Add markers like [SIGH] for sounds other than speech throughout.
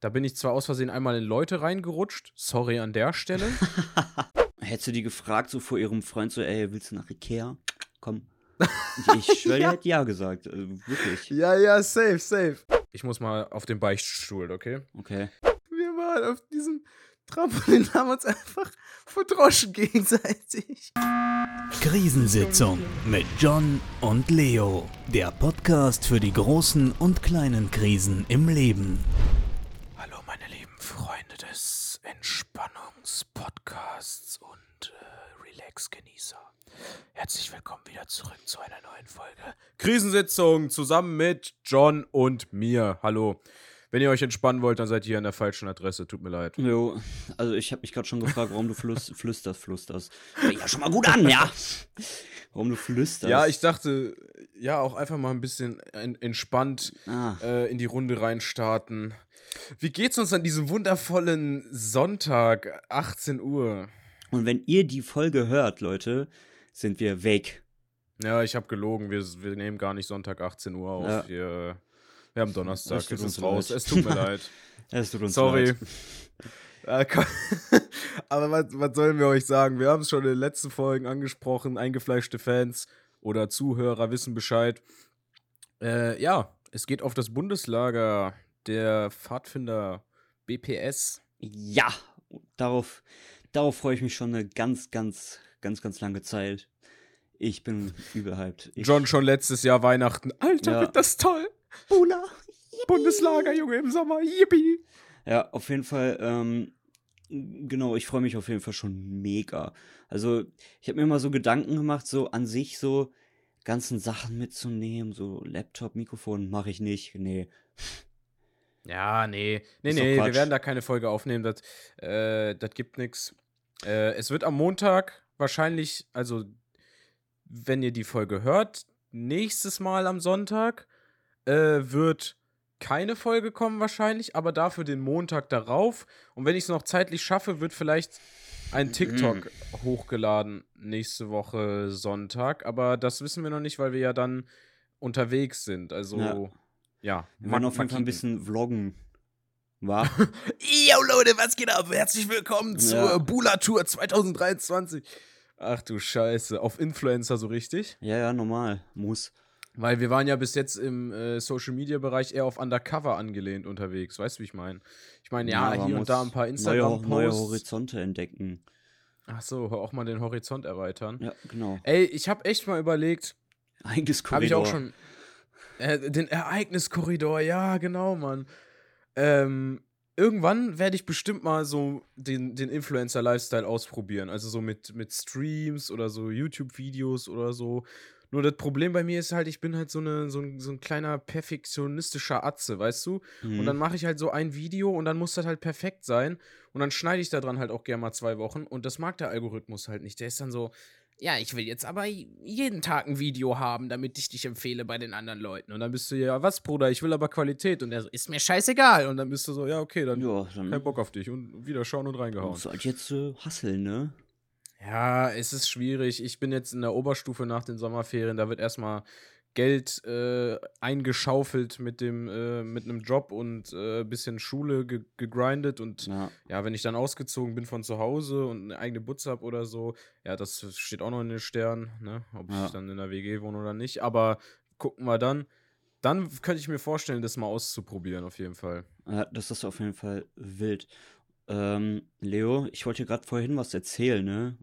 Da bin ich zwar aus Versehen einmal in Leute reingerutscht. Sorry an der Stelle. [LAUGHS] Hättest du die gefragt, so vor ihrem Freund, so, ey, willst du nach Ikea? Komm. Ich, ich [LAUGHS] schwöre, Ja. die hätte ja gesagt. Also, wirklich. ja, ja, safe, safe. Ich muss mal auf den Beichtstuhl, okay? Okay. Wir waren auf diesem Trampolin, haben uns einfach verdroschen gegenseitig. Krisensitzung mit John und Leo. Der Podcast für die großen und kleinen Krisen im Leben. Hallo, meine lieben Freunde des Entspannungspodcasts und äh, Relax-Genießer. Herzlich willkommen wieder zurück zu einer neuen Folge. Krisensitzung zusammen mit John und mir. Hallo. Wenn ihr euch entspannen wollt, dann seid ihr hier an der falschen Adresse. Tut mir leid. Jo, also ich habe mich gerade schon gefragt, warum du flüst, [LAUGHS] flüsterst, flüsterst. Fängt ja schon mal gut an, ja. Warum du flüsterst. Ja, ich dachte, ja, auch einfach mal ein bisschen en- entspannt Ah, äh, in die Runde reinstarten. Wie geht's uns an diesem wundervollen Sonntag, 18 Uhr? und wenn ihr die Folge hört, Leute, sind wir weg. Ja, ich habe gelogen. Wir, wir nehmen gar nicht Sonntag 18 Uhr auf. Ja. Wir, wir haben Donnerstag. Es tut uns raus. leid. Es tut mir [LAUGHS] leid. Es tut uns Sorry. leid. [LAUGHS] Äh, komm. [LAUGHS] Aber was, was sollen wir euch sagen? Wir haben es schon in den letzten Folgen angesprochen. Eingefleischte Fans oder Zuhörer wissen Bescheid. Äh, ja, es geht auf das Bundeslager der Pfadfinder BPS. Ja, darauf, darauf freue ich mich schon eine ganz, ganz, ganz, ganz lange Zeit. Ich bin überhyped. Ich, John schon letztes Jahr Weihnachten. Alter, Ja. wird das toll. Bula. Bundeslager, Junge, im Sommer. Yippie. Ja, auf jeden Fall, ähm, genau, ich freue mich auf jeden Fall schon mega. Also, ich habe mir mal so Gedanken gemacht, so an sich so ganzen Sachen mitzunehmen, so Laptop, Mikrofon, mache ich nicht. Nee. Ja, nee. Nee, nee, wir werden da keine Folge aufnehmen. Das, äh, das gibt nichts. Äh, es wird am Montag wahrscheinlich, also, wenn ihr die Folge hört, nächstes Mal am Sonntag äh, wird keine Folge kommen wahrscheinlich, aber dafür den Montag darauf. Und wenn ich es noch zeitlich schaffe, wird vielleicht ein TikTok hochgeladen nächste Woche Sonntag. Aber das wissen wir noch nicht, weil wir ja dann unterwegs sind. Also, ja. Ja. Wir werden auf jeden Fall ein bisschen vloggen. War? [LAUGHS] Yo Leute, was geht ab? Herzlich willkommen zur Ja. Bula Tour 2023. Ach du Scheiße, auf Influencer so richtig? ja, ja, normal. Muss. Weil wir waren ja bis jetzt im äh, Social Media Bereich eher auf Undercover angelehnt unterwegs. Weißt du, wie ich meine? Ich meine, ja, aber hier und da ein paar neue, Instagram neue Posts. Horizonte entdecken. Ach so, auch mal den Horizont erweitern. Ja, genau. Ey, ich habe echt mal überlegt, Eigenes habe ich auch schon äh, den Ereigniskorridor, ja, genau, Mann. Ähm, irgendwann werde ich bestimmt mal so den, den Influencer-Lifestyle ausprobieren. Also so mit, mit Streams oder so YouTube-Videos oder so. Nur das Problem bei mir ist halt, ich bin halt so, eine, so, ein, so ein kleiner perfektionistischer Atze, weißt du? Und Mhm. dann mache ich halt so ein Video und dann muss das halt perfekt sein. Und dann schneide ich da dran halt auch gerne mal zwei Wochen. Und das mag der Algorithmus halt nicht. Der ist dann so, ja, ich will jetzt aber jeden Tag ein Video haben, damit ich dich empfehle bei den anderen Leuten. Und dann bist du ja, was, Bruder, ich will aber Qualität. Und er so, ist mir scheißegal. Und dann bist du so, ja, okay, dann ja, dann kein Bock auf dich. Und wieder schauen und reingehauen. musst du halt jetzt äh, hasseln, ne? Ja, es ist schwierig. Ich bin jetzt in der Oberstufe nach den Sommerferien. Da wird erstmal Geld äh, eingeschaufelt mit dem äh, mit einem Job und äh, bisschen Schule ge gegrindet und Ja. ja, wenn ich dann ausgezogen bin von zu Hause und eine eigene Butze habe oder so, ja, das steht auch noch in den Sternen, ne? Ob Ja. ich dann in der WG wohne oder nicht. Aber gucken wir dann. Dann könnte ich mir vorstellen, das mal auszuprobieren, auf jeden Fall. Ja, das ist auf jeden Fall wild. Ähm, Leo, ich wollte dir gerade vorhin was erzählen, ne?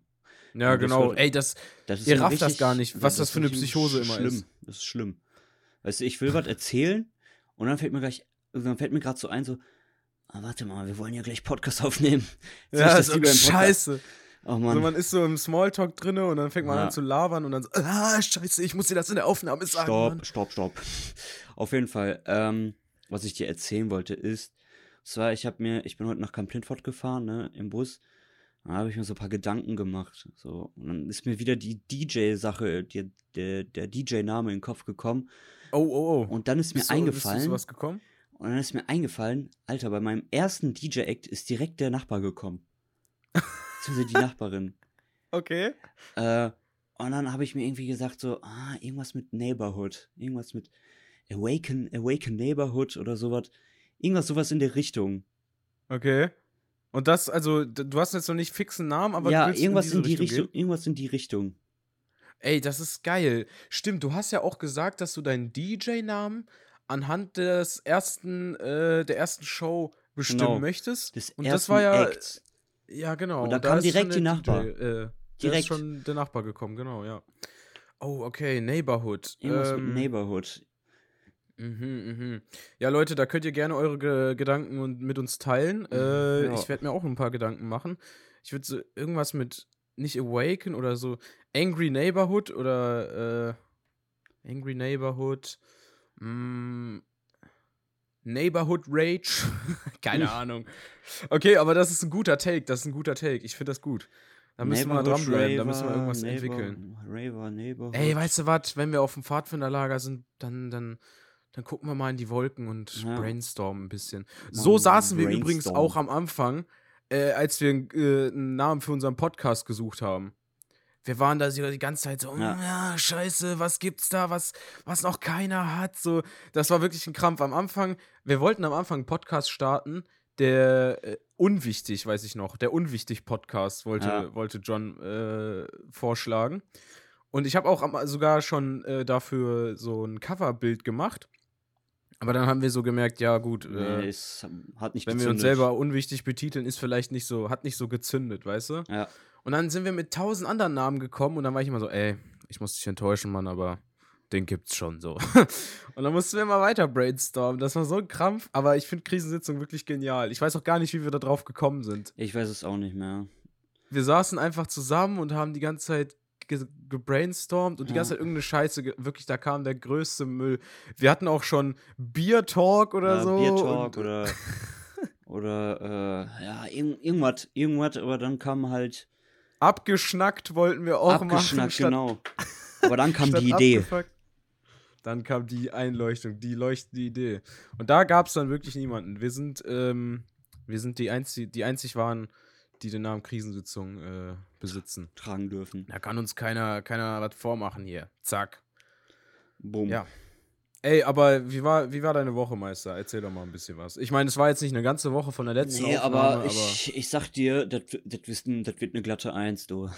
Ja, Und das genau. wird- Ey, das, Das Ihr so rafft das richtig- gar nicht, was das für eine Psychose immer schlimm. ist. Das ist schlimm. Weißt du, ich will was erzählen und dann fällt mir gleich, dann fällt mir gerade so ein, so, ah, warte mal, wir wollen ja gleich Podcast aufnehmen. Jetzt ja, will ich ist scheiße. Oh So, Mann, man ist so im Smalltalk drinne und dann fängt man Ja. an zu labern und dann so, ah, scheiße, ich muss dir das in der Aufnahme sagen. stopp, Mann. stopp, stopp. Auf jeden Fall, ähm, was ich dir erzählen wollte ist, zwar, ich habe mir, ich bin heute nach Camp Lindfort gefahren, ne, im Bus. Da habe ich mir so ein paar Gedanken gemacht. So, und dann ist mir wieder die DJ-Sache, der, der DJ-Name in den Kopf gekommen. Oh, oh, oh. Und dann ist mir Bist du- Bist du eingefallen. gekommen? Und dann ist mir eingefallen, Alter, bei meinem ersten DJ-Act ist direkt der Nachbar gekommen. [LAUGHS] Beziehungsweise die Nachbarin. Okay. Äh, und dann habe ich mir irgendwie gesagt, so, ah, irgendwas mit Neighborhood. Irgendwas mit Awaken, Awaken Neighborhood oder sowas. Irgendwas sowas in der Richtung. Okay. Und das, also, du hast jetzt noch nicht fixen Namen, aber ja, irgendwas in, in, die Richtung, gehen? irgendwas in die Richtung. Ey, das ist geil. Stimmt, du hast ja auch gesagt, dass du deinen DJ-Namen anhand des ersten, äh, der ersten Show bestimmen Genau. möchtest. Des Und das war ja. Acts. Ja, genau. Und da kam direkt die Nachbar. DJ, äh, Da Direkt. ist schon der Nachbar gekommen, genau, ja. Oh, okay, Neighborhood. Irgendwas Ähm, mit Neighborhood. Mhm, mhm. Ja, Leute, da könnt ihr gerne eure Ge Gedanken und mit uns teilen. Äh, Ja. Ich werde mir auch ein paar Gedanken machen. Ich würde so irgendwas mit nicht Awaken oder so Angry Neighborhood oder äh, Angry Neighborhood. Mm, Neighborhood Rage. [LAUGHS] Keine Ahnung. Okay, aber das ist ein guter Take. Das ist ein guter Take. Ich finde das gut. Da müssen wir Neighborhood dranbleiben. Da müssen wir irgendwas Neighbor- entwickeln. Raver. Ey, weißt du was, wenn wir auf dem Pfadfinderlager sind, dann, dann, dann gucken wir mal in die Wolken und Ja. brainstormen ein bisschen. Mal So saßen wir übrigens auch am Anfang, äh, als wir äh, einen Namen für unseren Podcast gesucht haben. Wir waren da sogar die ganze Zeit so, Ja. ja. scheiße, was gibt's da, was, was noch keiner hat. So, das war wirklich ein Krampf. Am Anfang, wir wollten am Anfang einen Podcast starten, der äh, unwichtig, weiß ich noch, der unwichtig Podcast wollte, Ja. wollte John äh, vorschlagen. Und ich habe auch sogar schon äh, dafür so ein Coverbild gemacht. Aber dann haben wir so gemerkt, ja gut, äh, Nee, es hat nicht wenn wir uns gezündet. selber unwichtig betiteln, ist vielleicht nicht so, hat nicht so gezündet, weißt du? Ja. Und dann sind wir mit tausend anderen Namen gekommen und dann war ich immer so, ey, ich muss dich enttäuschen, Mann, aber den gibt's schon so. [LAUGHS] und dann mussten wir immer weiter brainstormen. Das war so ein Krampf, aber ich finde Krisensitzung wirklich genial. Ich weiß auch gar nicht, wie wir da drauf gekommen sind. Ich weiß es auch nicht mehr. Wir saßen einfach zusammen und haben die ganze Zeit ge gebrainstormt und die ganze Ja. Zeit irgendeine Scheiße, wirklich, da kam der größte Müll. Wir hatten auch schon Beer Talk oder Ja, so. Beer Talk oder [LAUGHS] oder äh, ja, irgend, irgendwas, irgendwas, aber dann kam halt abgeschnackt wollten wir auch machen. abgeschnackt, genau. [LAUGHS] Aber dann kam die Idee. abgefuckt. Dann kam die Einleuchtung, die leuchtende Idee. Und da gab es dann wirklich niemanden. Wir sind, ähm, wir sind die, einzig, die einzig waren, die den Namen Krisensitzung äh, besitzen. tragen dürfen. Da kann uns keiner, keiner was vormachen hier. Zack. Boom. Ja. Ey, aber wie war, wie war deine Woche, Meister? Erzähl doch mal ein bisschen was. Ich meine, es war jetzt nicht eine ganze Woche von der letzten Nee, Aufnahme, aber aber ich, ich sag dir, das wird ein- das wird eine glatte 1, du.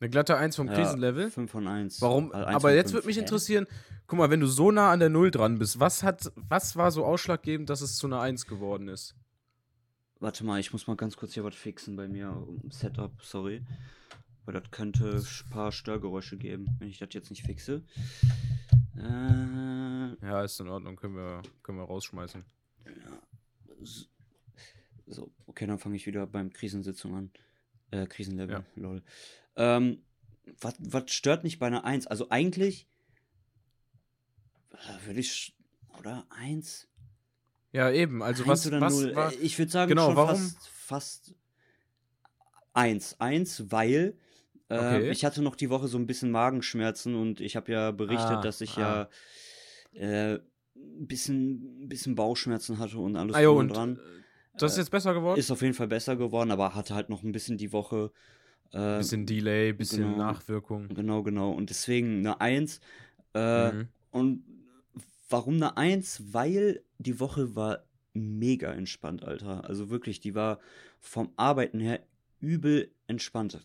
eine glatte Eins vom Ja, Krisenlevel. 5 von 1. Warum? Also eins aber von jetzt würde mich interessieren, guck mal, wenn du so nah an der Null dran bist, was hat, was war so ausschlaggebend, dass es zu einer Eins geworden ist? Warte mal, ich muss mal ganz kurz hier was fixen bei mir im Setup, sorry. Weil das könnte ein paar Störgeräusche geben, wenn ich das jetzt nicht fixe. Äh, Ja, ist in Ordnung, können wir, können wir rausschmeißen. so, okay, dann fange ich wieder beim Krisensitzung an. Äh, Krisenlevel, Ja. lol. Ähm, was, was stört mich bei einer 1? Also eigentlich äh, würde ich, oder 1? Ja, eben, also was, oder was null? war, Äh, Ich würde sagen, Genau, schon warum? fast, fast eins. Eins, weil äh, Okay. ich hatte noch die Woche so ein bisschen Magenschmerzen und ich habe ja berichtet, Ah, dass ich ah. ja äh, ein bisschen, ein bisschen Bauchschmerzen hatte und alles ah, jo, und dran. äh, das ist jetzt besser geworden? Ist auf jeden Fall besser geworden, aber hatte halt noch ein bisschen die Woche. Äh, bisschen Delay, bisschen genau. Nachwirkung. Genau, genau. Und deswegen eine Eins. Äh, Mhm. und warum eine Eins? Weil die Woche war mega entspannt, Alter. Also wirklich, die war vom Arbeiten her übel entspannt.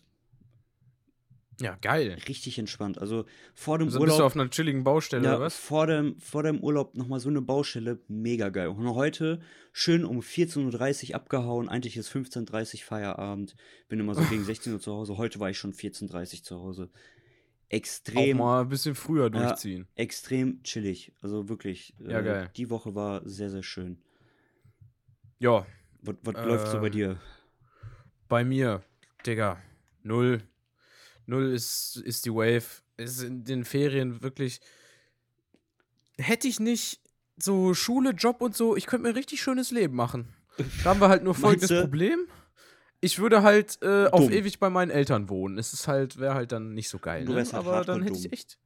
Ja, geil. Richtig entspannt. Also vor dem Also bist du Urlaub. auf einer chilligen Baustelle, ja, oder was? vor dem, vor dem Urlaub nochmal so eine Baustelle, mega geil. Und heute schön um 14.30 Uhr abgehauen. Eigentlich ist 15.30 Uhr Feierabend. Bin immer so gegen [LAUGHS] 16 Uhr zu Hause. Heute war ich schon 14.30 Uhr zu Hause. Auch Extrem mal ein bisschen früher Ja. durchziehen. extrem chillig. Also wirklich. Ja, geil. Die Woche war sehr, sehr schön. Ja, Was, was Äh, läuft so bei dir? bei mir, Digga, null. Null ist, ist die Wave. Ist in den Ferien wirklich. Hätte ich nicht so Schule, Job und so, ich könnte mir ein richtig schönes Leben machen. Da haben wir halt nur [LAUGHS] folgendes? Problem. Ich würde halt äh, auf ewig bei meinen Eltern wohnen. Es ist halt, wäre halt dann nicht so geil. Ne? halt Aber dann hätte ich dumm. echt.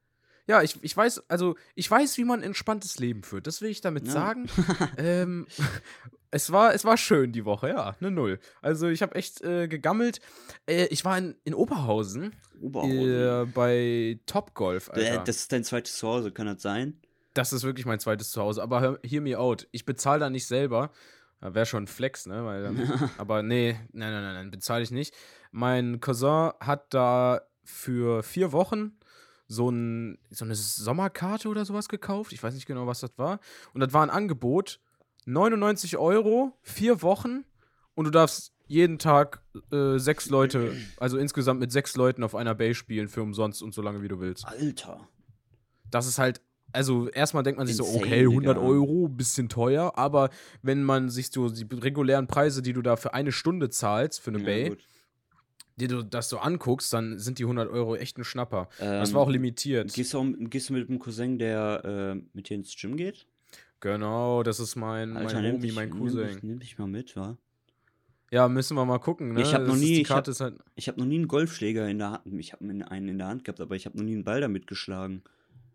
Ja, ich, ich weiß, also ich weiß, wie man ein entspanntes Leben führt. Das will ich damit Ja. sagen. [LAUGHS] ähm, [LAUGHS] es, war, es war schön die Woche, ja, eine Null. Also ich habe echt äh, gegammelt. Äh, ich war in, in Oberhausen Oberhausen. äh, bei Topgolf, Äh, Alter. das ist dein zweites Zuhause, kann das sein? das ist wirklich mein zweites Zuhause. Aber hear me out. Ich bezahle da nicht selber. Wäre schon ein Flex, ne? Weil dann, [LAUGHS] aber nee, nein, nein, nein, nein, bezahle ich nicht. Mein Cousin hat da für vier Wochen so, ein, so eine Sommerkarte oder sowas gekauft. Ich weiß nicht genau, was das war. Und das war ein Angebot. 99 Euro, vier Wochen. Und du darfst jeden Tag äh, sechs Leute, also insgesamt mit sechs Leuten auf einer Bay spielen für umsonst und so lange wie du willst. Alter. Das ist halt, also erstmal denkt man sich so, Insane, okay, 100 Digga. Euro, bisschen teuer, aber wenn man sich so die regulären Preise, die du da für eine Stunde zahlst, für eine Ja, Bay, gut. die du das so anguckst, dann sind die 100 Euro echt ein Schnapper. das Ähm, war auch limitiert. Gehst du, gehst du mit einem Cousin, der äh, mit dir ins Gym geht? Genau, das ist mein, Alter, mein nimm Homie, mein Nimm Cousin. dich, nimm dich mal mit, wa? Ja, müssen wir mal gucken, ne? Ich hab noch Das nie- ich hab- halt. Habe noch nie einen Golfschläger in der Hand. Ich habe einen in der Hand gehabt, aber ich habe noch nie einen Ball damit geschlagen.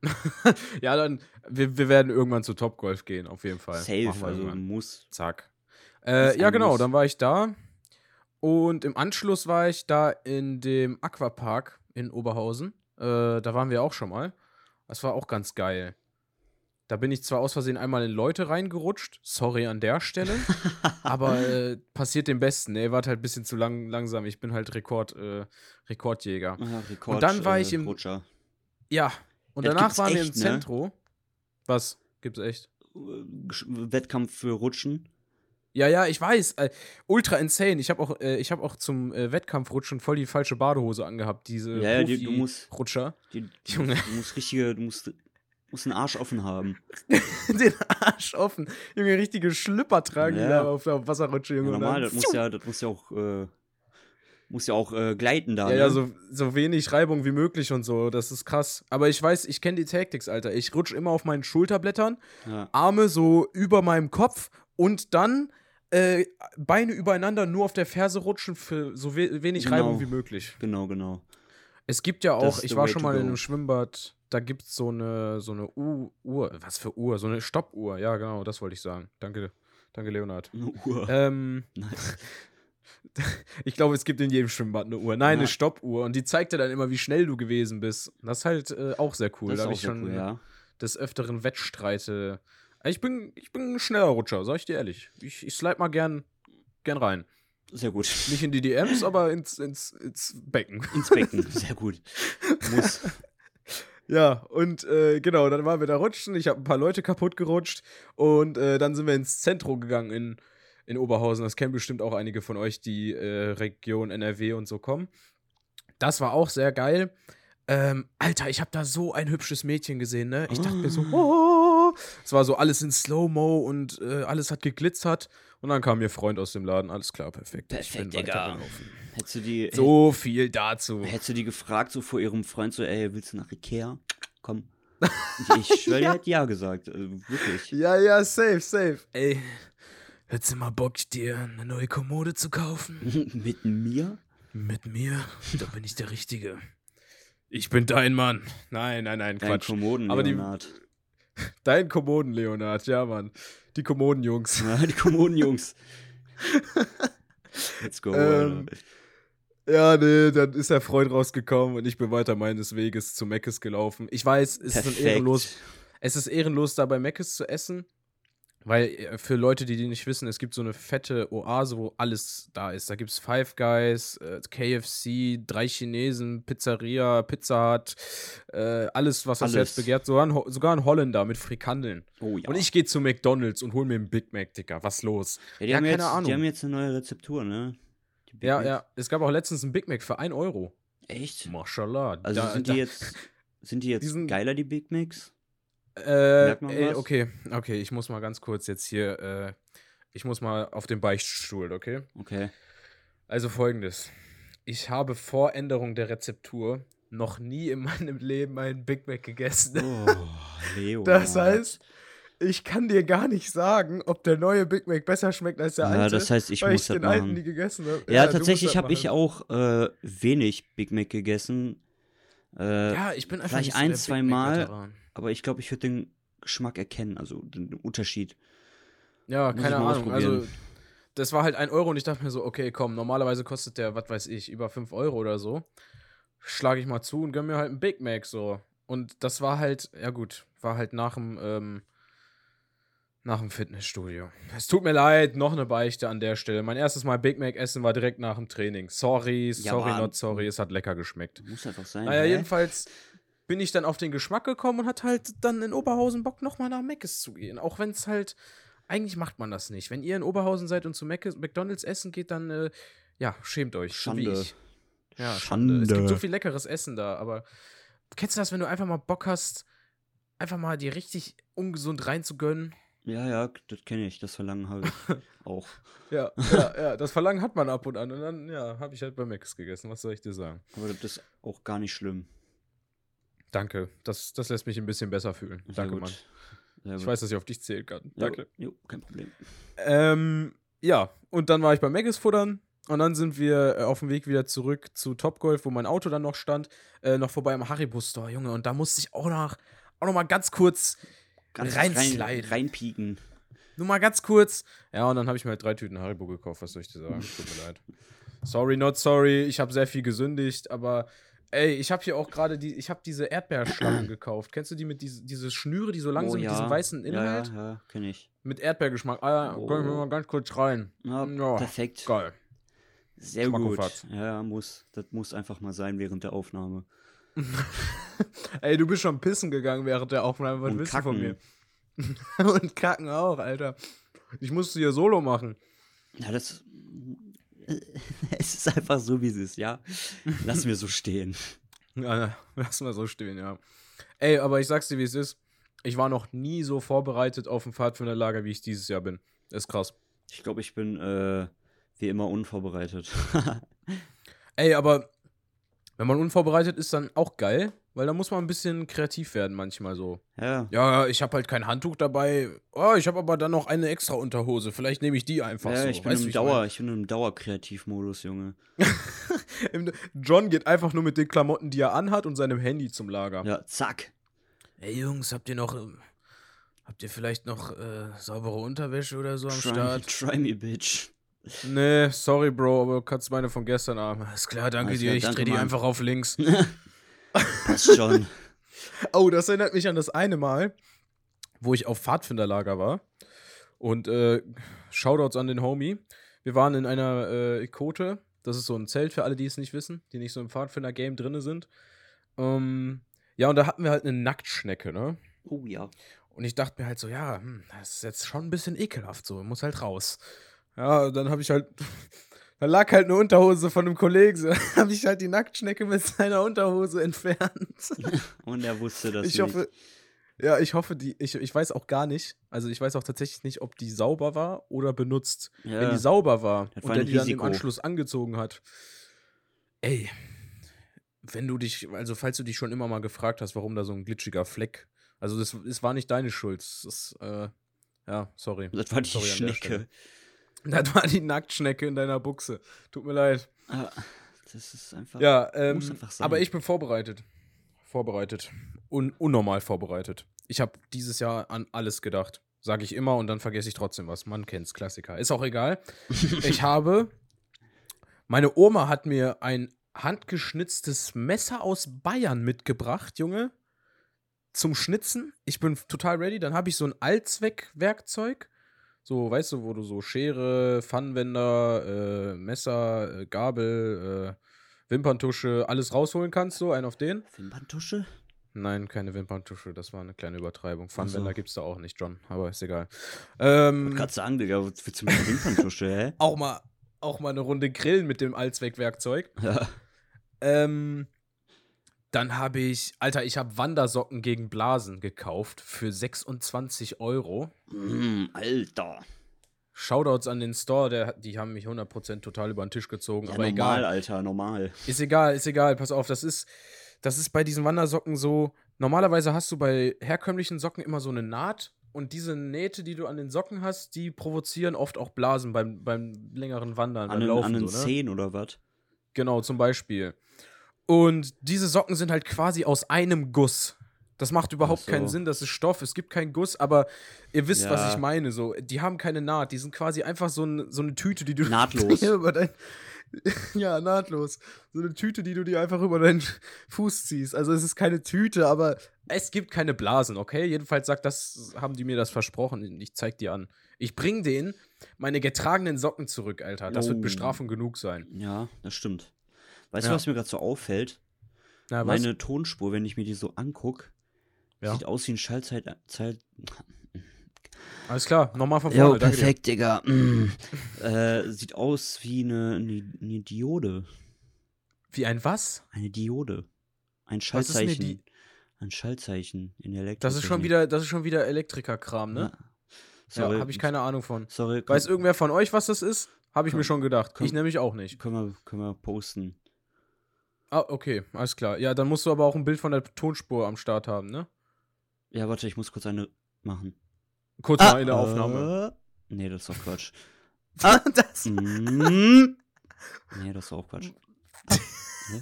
[LAUGHS] Ja, dann, wir, wir werden irgendwann zu Topgolf gehen, auf jeden Fall. Safe, also irgendwann. muss. Zack. Äh, ja, genau, Muss. dann war ich da. Und im Anschluss war ich da in dem Aquapark in Oberhausen. Äh, da waren wir auch schon mal. Das war auch ganz geil. Da bin ich zwar aus Versehen einmal in Leute reingerutscht. Sorry an der Stelle. [LAUGHS] aber äh, passiert dem Besten. Ne, wart halt ein bisschen zu lang, langsam. Ich bin halt Rekord, äh, Rekordjäger. Ah, Rekord, dann war äh, ich im- Rutscher. Ja. Und Das danach waren wir echt, im ne? Zentro. Was? Gibt's echt? Äh, Wettkampf für Rutschen. Ja, ja, ich weiß. Äh, ultra insane. Ich habe auch, äh, ich hab auch zum äh, Wettkampfrutschen voll die falsche Badehose angehabt. Diese Ja, ja, die- du musst- Rutscher. Die, [LAUGHS] du, Junge. musst- du musst richtige, du musst, musst einen Arsch offen haben. [LAUGHS] Den Arsch offen. Junge, richtige Schlüpper tragen die Ja. da auf der Wasserrutsche, Ja, Junge. und normal, das muss ja, das muss ja auch, äh, muss ja auch äh, gleiten da. Ja, ne? ja, so, so wenig Reibung wie möglich und so. Das ist krass. Aber ich weiß, ich kenne die Taktiks, Alter. Ich rutsche immer auf meinen Schulterblättern, ja. Arme so über meinem Kopf und dann äh, Beine übereinander nur auf der Ferse rutschen für so we wenig Genau. Reibung wie möglich. Genau, genau. Es gibt ja auch, ich war schon mal in einem Schwimmbad, da gibt es so eine, so eine U Uhr, was für Uhr? So eine Stoppuhr, ja genau, das wollte ich sagen. Danke, danke Leonard. Eine Uhr. Ähm, [LAUGHS] Nice. [LAUGHS] ich glaube, es gibt in jedem Schwimmbad eine Uhr. Nein, Ja. eine Stoppuhr und die zeigt dir dann immer, wie schnell du gewesen bist. Das ist halt äh, auch sehr cool. Das da ist habe ich schon cool, ja. des Öfteren Wettstreite. Ich bin, ich bin ein schneller Rutscher, sag ich dir ehrlich. Ich, ich slide mal gern, gern rein. Sehr gut. Nicht in die DMs, aber ins, ins, ins Becken. Ins Becken. Sehr gut. Muss. [LAUGHS] Ja, und äh, genau, dann waren wir da rutschen. Ich habe ein paar Leute kaputt gerutscht. Und äh, dann sind wir ins Zentrum gegangen in, in Oberhausen. Das kennen bestimmt auch einige von euch, die äh, Region NRW und so kommen. Das war auch sehr geil. Ähm, Alter, ich habe da so ein hübsches Mädchen gesehen, ne? Ich dachte mir so, oh. Es war so alles in Slow-Mo und äh, alles hat geglitzert. Und dann kam ihr Freund aus dem Laden. Alles klar, perfekt. Ich Perfekt, bin Digga. Hättest du die, So viel dazu. hättest du die gefragt, so vor ihrem Freund, so, ey, willst du nach Ikea? Komm. Und ich schwöre, die [LAUGHS] hätte ja gesagt. Also, wirklich. Ja, ja, safe, safe. Ey, hättest du mal Bock, dir eine neue Kommode zu kaufen? [LAUGHS] Mit mir? Mit mir? Da bin ich der Richtige. Ich bin dein Mann. Nein, nein, nein, Dein Quatsch. Kommoden, Aber die- Leonard. [LAUGHS] Dein Kommoden, Leonard. Ja, Mann. Die Kommodenjungs. Ja, die Kommodenjungs. [LAUGHS] Let's go. Ähm. Ja, nee, dann ist der Freund rausgekommen und ich bin weiter meines Weges zu Meckes gelaufen. Ich weiß, es ist Perfekt. ehrenlos. Es ist ehrenlos, da bei Meckes zu essen. Weil äh, für Leute, die die nicht wissen, es gibt so eine fette Oase, wo alles da ist. Da gibt es Five Guys, äh, KFC, drei Chinesen, Pizzeria, Pizza Hut, äh, alles, was das. Herz begehrt. Sogar ein, Ho- sogar ein Holländer mit Frikandeln. Oh ja. Und ich gehe zu McDonalds und hol mir einen Big Mac, Dicker. Was los? ja, die, ja, haben keine jetzt, Ahnung. die haben jetzt eine neue Rezeptur, ne? Ja, Macs. ja. Es gab auch letztens einen Big Mac für 1 Euro. Echt? Mashallah. Also Da- sind da- die jetzt, sind die jetzt Die sind- geiler, die Big Macs? Äh, ey, was? okay, okay, ich muss mal ganz kurz jetzt hier, äh, ich muss mal auf den Beichtstuhl, okay? Okay. Also folgendes. Ich habe vor Änderung der Rezeptur noch nie in meinem Leben einen Big Mac gegessen. Oh, [LAUGHS] Leo. Das heißt, ich kann dir gar nicht sagen, ob der neue Big Mac besser schmeckt als der Ja, alte. das heißt, ich weil muss ich das den alten machen. nie gegessen habe. Ja, du tatsächlich habe ich auch äh, wenig Big Mac gegessen. Äh, Ja, ich bin einfach vielleicht ein, zwei Mal. Aber ich glaube, ich würde den Geschmack erkennen, also den Unterschied. Ja, Muss keine Ahnung. Also, das war halt ein Euro und ich dachte mir so, okay, komm, normalerweise kostet der, was weiß ich, über 5 Euro oder so. Schlage ich mal zu und gönn mir halt einen Big Mac so. Und das war halt, ja gut, war halt nach dem, ähm, nach dem Fitnessstudio. Es tut mir leid, noch eine Beichte an der Stelle. Mein erstes Mal Big Mac essen war direkt nach dem Training. Sorry, Ja, sorry, aber- not sorry, es hat lecker geschmeckt. Muss einfach sein. Naja, hä? jedenfalls bin ich dann auf den Geschmack gekommen und hatte halt dann in Oberhausen Bock, nochmal nach Mc's zu gehen. Auch wenn es halt, eigentlich macht man das nicht. Wenn ihr in Oberhausen seid und zu Mc's, McDonalds essen geht, dann, äh, ja, schämt euch. Schande. ich. Ja, Schande. Es gibt Schande. so viel leckeres Essen da, aber kennst du das, wenn du einfach mal Bock hast, einfach mal dir richtig ungesund reinzugönnen? Ja, ja, das kenne ich. Das Verlangen habe ich [LAUGHS] auch. Ja, ja, [LAUGHS] ja, das Verlangen hat man ab und an. Und dann, ja, habe ich halt bei Mc's gegessen. Was soll ich dir sagen? Aber das ist auch gar nicht schlimm. Danke. Das, das lässt mich ein bisschen besser fühlen. Sehr Danke, gut. Mann. Sehr Ich gut. weiß, dass ich auf dich zählen kann. Jo, Danke. Jo, kein Problem. Ähm, ja, und dann war ich bei Maggis futtern. Und dann sind wir äh, auf dem Weg wieder zurück zu Topgolf, wo mein Auto dann noch stand, äh, noch vorbei am Haribo Store, Junge. Und da musste ich auch noch, auch noch mal ganz kurz Ganz rein, reinpieken. Nur mal ganz kurz. Ja, und dann habe ich mir halt drei Tüten Haribo gekauft, was soll ich dir sagen? Tut mir leid. [LAUGHS] Sorry, not sorry. Ich habe sehr viel gesündigt, aber ey, ich habe hier auch gerade die, ich habe diese Erdbeerschlangen [CLEARS THROAT] gekauft. Kennst du die mit diese, diese Schnüre, die so lang Oh, sind mit ja. diesem weißen Inhalt? Ja, ja, ja kenne ich. Mit Erdbeergeschmack. Ah, ja, Oh. kann ich mir mal ganz kurz rein. Ja, Ja, perfekt. Geil. Sehr gut. Ja, muss. Das muss einfach mal sein während der Aufnahme. [LAUGHS] Ey, du bist schon pissen gegangen während der Aufnahme. Was Und willst du von mir? kacken. [LAUGHS] Und kacken auch, Alter. Ich musste hier Solo machen. Ja, das. [LAUGHS] Es ist einfach so, wie es ist, ja. Lass mir so stehen. [LAUGHS] Ja, lass mal so stehen, ja. Ey, aber ich sag's dir, wie es ist. Ich war noch nie so vorbereitet auf ein Pfadfinderlager, wie ich dieses Jahr bin. ist krass. Ich glaube, ich bin äh, wie immer unvorbereitet. [LAUGHS] Ey, aber wenn man unvorbereitet ist, dann auch geil, weil da muss man ein bisschen kreativ werden manchmal so. ja. Ja, ich habe halt kein Handtuch dabei. Oh, ich habe aber dann noch eine extra Unterhose. Vielleicht nehme ich die einfach Ja, so. ich bin Weißt im Dauer, mein? ich bin im Dauerkreativmodus, Junge. [LAUGHS] John geht einfach nur mit den Klamotten, die er anhat und seinem Handy zum Lager. Ja, zack. Ey Jungs, habt ihr noch ähm, habt ihr vielleicht noch äh, saubere Unterwäsche oder so am Try, Start? try me, bitch. Nee, sorry, Bro, aber du kannst meine von gestern haben. Ist klar, danke Alles dir. klar, Ich danke, dreh die Mann. einfach auf links. [LAUGHS] Passt schon. [LAUGHS] oh, das erinnert mich an das eine Mal, wo ich auf Pfadfinderlager war. Und äh, Shoutouts an den Homie. Wir waren in einer äh, Ikote. Das ist so ein Zelt für alle, die es nicht wissen, die nicht so im Pfadfinder-Game drin sind. Ähm, ja, und da hatten wir halt eine Nacktschnecke, ne? Oh ja. Und ich dachte mir halt so, ja, hm, das ist jetzt schon ein bisschen ekelhaft, so, muss halt raus. Ja, dann habe ich halt, da lag halt eine Unterhose von einem Kollegen, so, [LAUGHS] dann habe ich halt die Nacktschnecke mit seiner Unterhose entfernt. [LAUGHS] Und er wusste das ich nicht. hoffe, ja, ich hoffe, die, ich, ich weiß auch gar nicht, also ich weiß auch tatsächlich nicht, ob die sauber war oder benutzt. ja. Wenn die sauber war Das und war der die dann im. Anschluss angezogen hat. Ey, wenn du dich, also falls du dich schon immer mal gefragt hast, warum da so ein glitschiger Fleck, also das, das war nicht deine Schuld. Das, äh, ja, sorry. das war die Sorry. Schnecke. [LAUGHS] Das war die Nacktschnecke in deiner Buchse. Tut mir leid. Ah, das ist einfach. Ja, ähm, einfach aber ich bin vorbereitet. Vorbereitet. Un unnormal vorbereitet. Ich habe dieses Jahr an alles gedacht. Sage ich immer und dann vergesse ich trotzdem was. Man kennt's, Klassiker. Ist auch egal. [LAUGHS] ich habe. Meine Oma hat mir ein handgeschnitztes Messer aus Bayern mitgebracht, Junge. Zum Schnitzen. Ich bin total ready. Dann habe ich so ein Allzweckwerkzeug. So, weißt du, wo du so Schere, Pfannenwender, äh, Messer, äh, Gabel, äh, Wimperntusche, alles rausholen kannst, so, einen auf den. Wimperntusche? Nein, keine Wimperntusche, das war eine kleine Übertreibung. Ach so. Pfannenwender gibt's da auch nicht, John, aber ist egal. Ähm, Kannst sagen, Digga, was willst du mit der Wimperntusche, hä? [LAUGHS] auch mal, auch mal eine Runde grillen mit dem Allzweckwerkzeug. Ja. Ähm, dann habe ich, Alter, ich habe Wandersocken gegen Blasen gekauft für 26 Euro. Mm, Alter. Shoutouts an den Store, der, die haben mich 100% total über den Tisch gezogen, Ja, aber normal, egal. Alter, normal. Ist egal, ist egal, pass auf, das ist, das ist bei diesen Wandersocken so, normalerweise hast du bei herkömmlichen Socken immer so eine Naht und diese Nähte, die du an den Socken hast, die provozieren oft auch Blasen beim, beim längeren Wandern, An beim den, Laufen an den so, ne? Zehen oder was? Genau, zum Beispiel. Und diese Socken sind halt quasi aus einem Guss. Das macht überhaupt so. keinen Sinn, das ist Stoff, es gibt keinen Guss, aber ihr wisst, was Ja. ich meine. So, die haben keine Naht, die sind quasi einfach so, ein, so eine Tüte, die du Nahtlos. [LAUGHS] über dein, [LAUGHS] ja, nahtlos. So eine Tüte, die du dir einfach über deinen Fuß ziehst. Also es ist keine Tüte, aber es gibt keine Blasen, okay? Jedenfalls sagt das, haben die mir das versprochen. Ich zeig dir an. Ich bring denen meine getragenen Socken zurück, Alter. Das wird Oh. Bestrafung genug sein. Ja, das stimmt. Weißt Ja. du, was mir gerade so auffällt? Na, was? Meine Tonspur, wenn ich mir die so anguck, Ja. sieht aus wie ein Schallzeit. Zeit Alles klar, nochmal von vorne. Jo, perfekt, Digga. Mm. [LAUGHS] äh, sieht aus wie eine, eine, eine Diode. Wie ein was? Eine Diode. Ein Was Schaltzeichen. Di- ein Schaltzeichen in der Elektrik. Das ist schon wieder, das ist schon wieder Elektrikerkram, ne? Sorry, Ja, habe ich keine Ahnung von. Sorry, Weiß irgendwer von euch, was das ist? Habe ich Komm. mir schon gedacht. Komm. Ich nämlich auch nicht. können wir, können wir posten. Ah, okay, alles klar. Ja, dann musst du aber auch ein Bild von der Tonspur am Start haben, ne? Ja, warte, ich muss kurz eine machen. Kurz mal in der Aufnahme. Äh, nee, das ist doch Quatsch. [LAUGHS] Ah, das. Mm. nee, das ist auch Quatsch. Nee.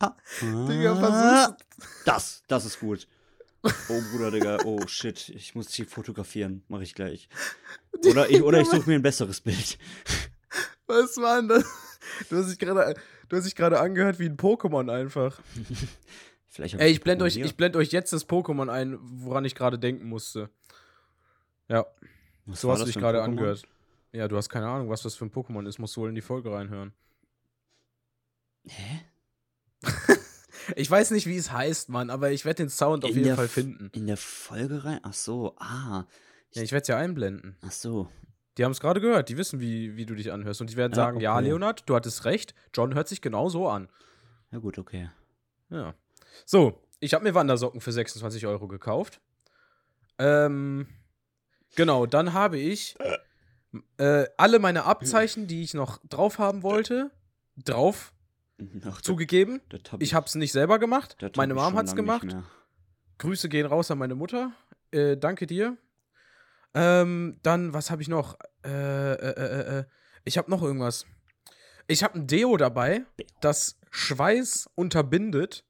Ah, [LAUGHS] Digga, Ah. versuch's. Das, das ist gut. Oh, Bruder, Digga. Oh, shit. Ich muss dich fotografieren. Mach ich gleich. Oder ich, oder ich suche mir ein besseres Bild. Was war denn das? Du hast dich gerade, du hast dich gerade angehört wie ein Pokémon einfach. [LAUGHS] Vielleicht Ey, ich blende euch, ich blend euch jetzt das Pokémon ein, woran ich gerade denken musste. Ja, Was so hast du dich gerade angehört. Ja, du hast keine Ahnung, was das für ein Pokémon ist. Musst du wohl in die Folge reinhören. Hä? [LAUGHS] Ich weiß nicht, wie es heißt, Mann, aber ich werde den Sound auf In jeden Fall finden. In der Folge rein? Ach so, ah. Ja, ich werde es ja einblenden. Ach so. Die haben es gerade gehört, die wissen, wie, wie du dich anhörst. Und die werden Ja, sagen, ja, okay. Leonard, du hattest recht, John hört sich genau so an. Ja, gut, okay. Ja. So, ich habe mir Wandersocken für 26 Euro gekauft. Ähm, genau, dann habe ich äh, alle meine Abzeichen, die ich noch drauf haben wollte, drauf Ach, zugegeben. das hab Ich habe es nicht selber gemacht. das Meine ich Mom lang nicht gemacht. Grüße gehen raus an meine Mutter. Äh, danke dir. Ähm, dann, was habe ich noch? Äh, äh, äh, äh, ich habe noch irgendwas. Ich habe ein Deo dabei, das Schweiß unterbindet.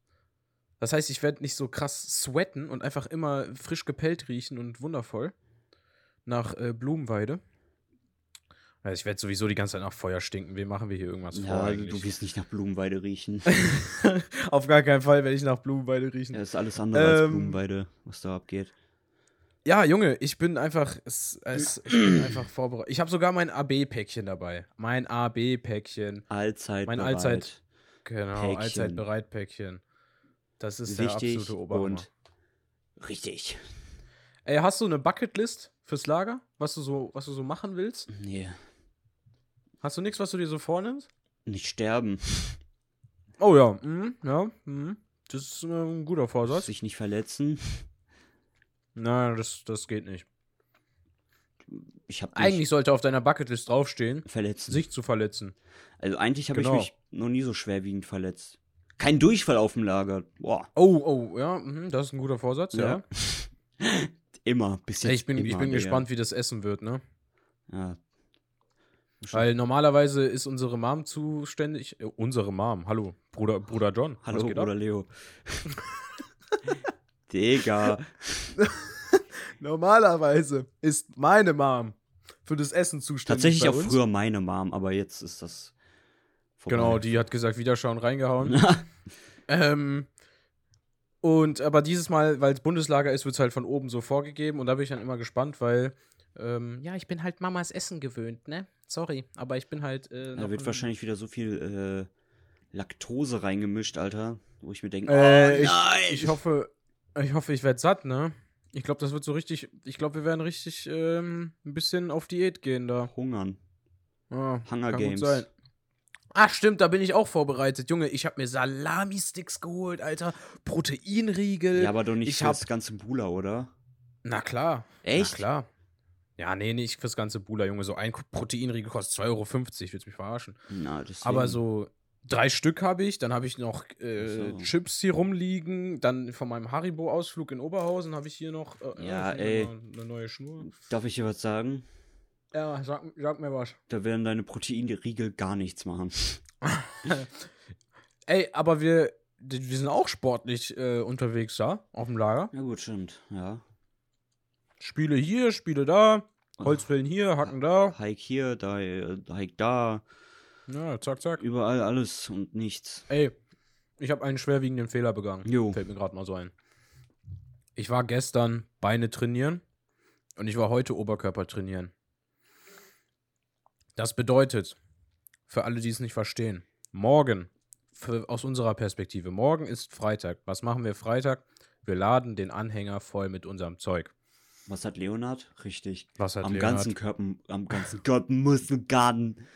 Das heißt, ich werde nicht so krass sweaten und einfach immer frisch gepellt riechen und wundervoll. Nach äh, Blumenweide. Also ich werde sowieso die ganze Zeit nach Feuer stinken. Wem machen wir hier irgendwas vor Ja, eigentlich? du wirst nicht nach Blumenweide riechen. [LAUGHS] Auf gar keinen Fall werde ich nach Blumenweide riechen. Ja, ist alles andere als Ähm, Blumenweide, was da abgeht. Ja, Junge, ich bin einfach, es, es, ich bin einfach vorbereitet. Ich habe sogar mein AB-Päckchen dabei. Mein AB-Päckchen. Allzeit Mein bereit. Allzeit- Genau, Päckchen. Allzeit-Bereit-Päckchen. Das ist der Wichtig absolute Oberhammer. und richtig. Ey, hast du eine Bucketlist fürs Lager? Was du so, was du so machen willst? Nee, Hast du nichts, was du dir so vornimmst? nicht sterben. Oh ja, mhm, ja, mhm. Das ist äh, ein guter Vorsatz. Sich nicht verletzen. Nein, das, das geht nicht. Ich habe Eigentlich sollte auf deiner Bucketlist draufstehen, verletzen. sich zu verletzen. Also eigentlich habe Genau. ich mich noch nie so schwerwiegend verletzt. Kein Durchfall auf dem Lager. Boah, Oh, oh, ja, mhm, das ist ein guter Vorsatz, ja. Ja. [LAUGHS] immer. Bis jetzt ich bin, immer, ich bin gespannt, wie das Essen wird, ne? Ja. Weil normalerweise ist unsere Mom zuständig. Äh, unsere Mom, hallo, Bruder, Bruder John. Hallo, Bruder ab? Leo. [LAUGHS] Digga. [LAUGHS] Normalerweise ist meine Mom für das Essen zuständig. Tatsächlich auch früher meine Mom, aber jetzt ist das vorbei. Genau, die hat gesagt, Wiederschauen reingehauen. [LAUGHS] ähm, und aber dieses Mal, weil es Bundeslager ist, wird es halt von oben so vorgegeben und da bin ich dann immer gespannt, weil ähm, ja, ich bin halt Mamas Essen gewöhnt, ne? Sorry, aber ich bin halt. Äh, Da wird ein- wahrscheinlich wieder so viel äh, Laktose reingemischt, Alter. Wo ich mir denke, Äh, oh ich, nein. ich hoffe, ich hoffe, ich werde satt, ne? Ich glaube, das wird so richtig. Ich glaube, wir werden richtig ähm, ein bisschen auf Diät gehen da. Hungern. Ja, Hunger kann Games. Ach, stimmt, da bin ich auch vorbereitet. Junge, ich habe mir Salami-Sticks geholt, Alter. Proteinriegel. Ja, aber doch nicht ich hab- das ganze Bula, oder? Na klar. Echt? Na klar. Ja, nee, nicht fürs ganze Bula, Junge. So ein Proteinriegel kostet 2,50 Euro. Willst mich verarschen. Na, deswegen. Aber so drei Stück habe ich. Dann habe ich noch äh, so. Chips hier rumliegen. Dann von meinem Haribo-Ausflug in Oberhausen habe ich hier noch äh, Ja, ey. Eine neue Schnur. Darf ich dir was sagen? Ja, sag, sag mir was. Da werden deine Proteinriegel gar nichts machen. [LAUGHS] Ey, aber wir, wir sind auch sportlich äh, unterwegs da, auf dem Lager. Ja gut, stimmt. Ja. Spiele hier, Spiele da, Holzfällen hier, Hacken da. Hike hier, da, äh, Hike da. Ja, zack, zack. Überall alles und nichts. Ey, ich habe einen schwerwiegenden Fehler begangen. Jo. Fällt mir gerade mal so ein. Ich war gestern Beine trainieren und ich war heute Oberkörper trainieren. Das bedeutet, für alle, die es nicht verstehen, morgen, für, aus unserer Perspektive, morgen ist Freitag. Was machen wir Freitag? Wir laden den Anhänger voll mit unserem Zeug. Was hat Leonard? Richtig. Was hat am Leonhard? ganzen Körper, am ganzen Körper Muskelgarten.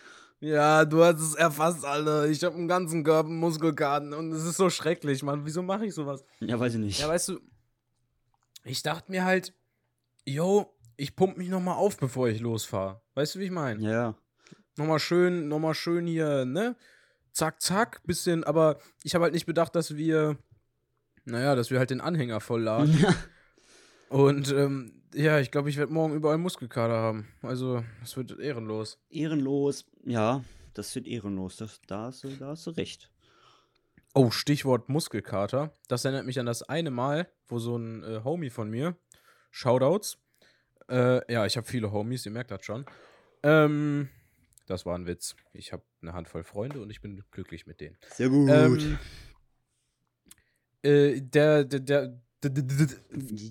Ja, du hast es erfasst, Alter. Ich habe einen ganzen Körper Muskelkarten und es ist so schrecklich, Mann. Wieso mache ich sowas? Ja, weiß ich nicht. Ja, weißt du, ich dachte mir halt, yo, ich pump mich nochmal auf, bevor ich losfahre. Weißt du, wie ich meine? ja. Nochmal schön, nochmal schön hier, ne? Zack, zack, bisschen, aber ich habe halt nicht bedacht, dass wir, naja, dass wir halt den Anhänger voll laden. [LAUGHS] Und ähm, ja, ich glaube, ich werde morgen überall Muskelkater haben. Also, das wird ehrenlos. Ehrenlos. Ja, das wird ehrenlos. Das, da, hast du, da hast du recht. Oh, Stichwort Muskelkater. Das erinnert mich an das eine Mal, wo so ein äh, Homie von mir, Shoutouts, äh, ja, ich habe viele Homies, ihr merkt das schon. Ähm, das war ein Witz. Ich habe eine Handvoll Freunde und ich bin glücklich mit denen. Sehr gut. Ähm, äh, der, der, der, der, der, der,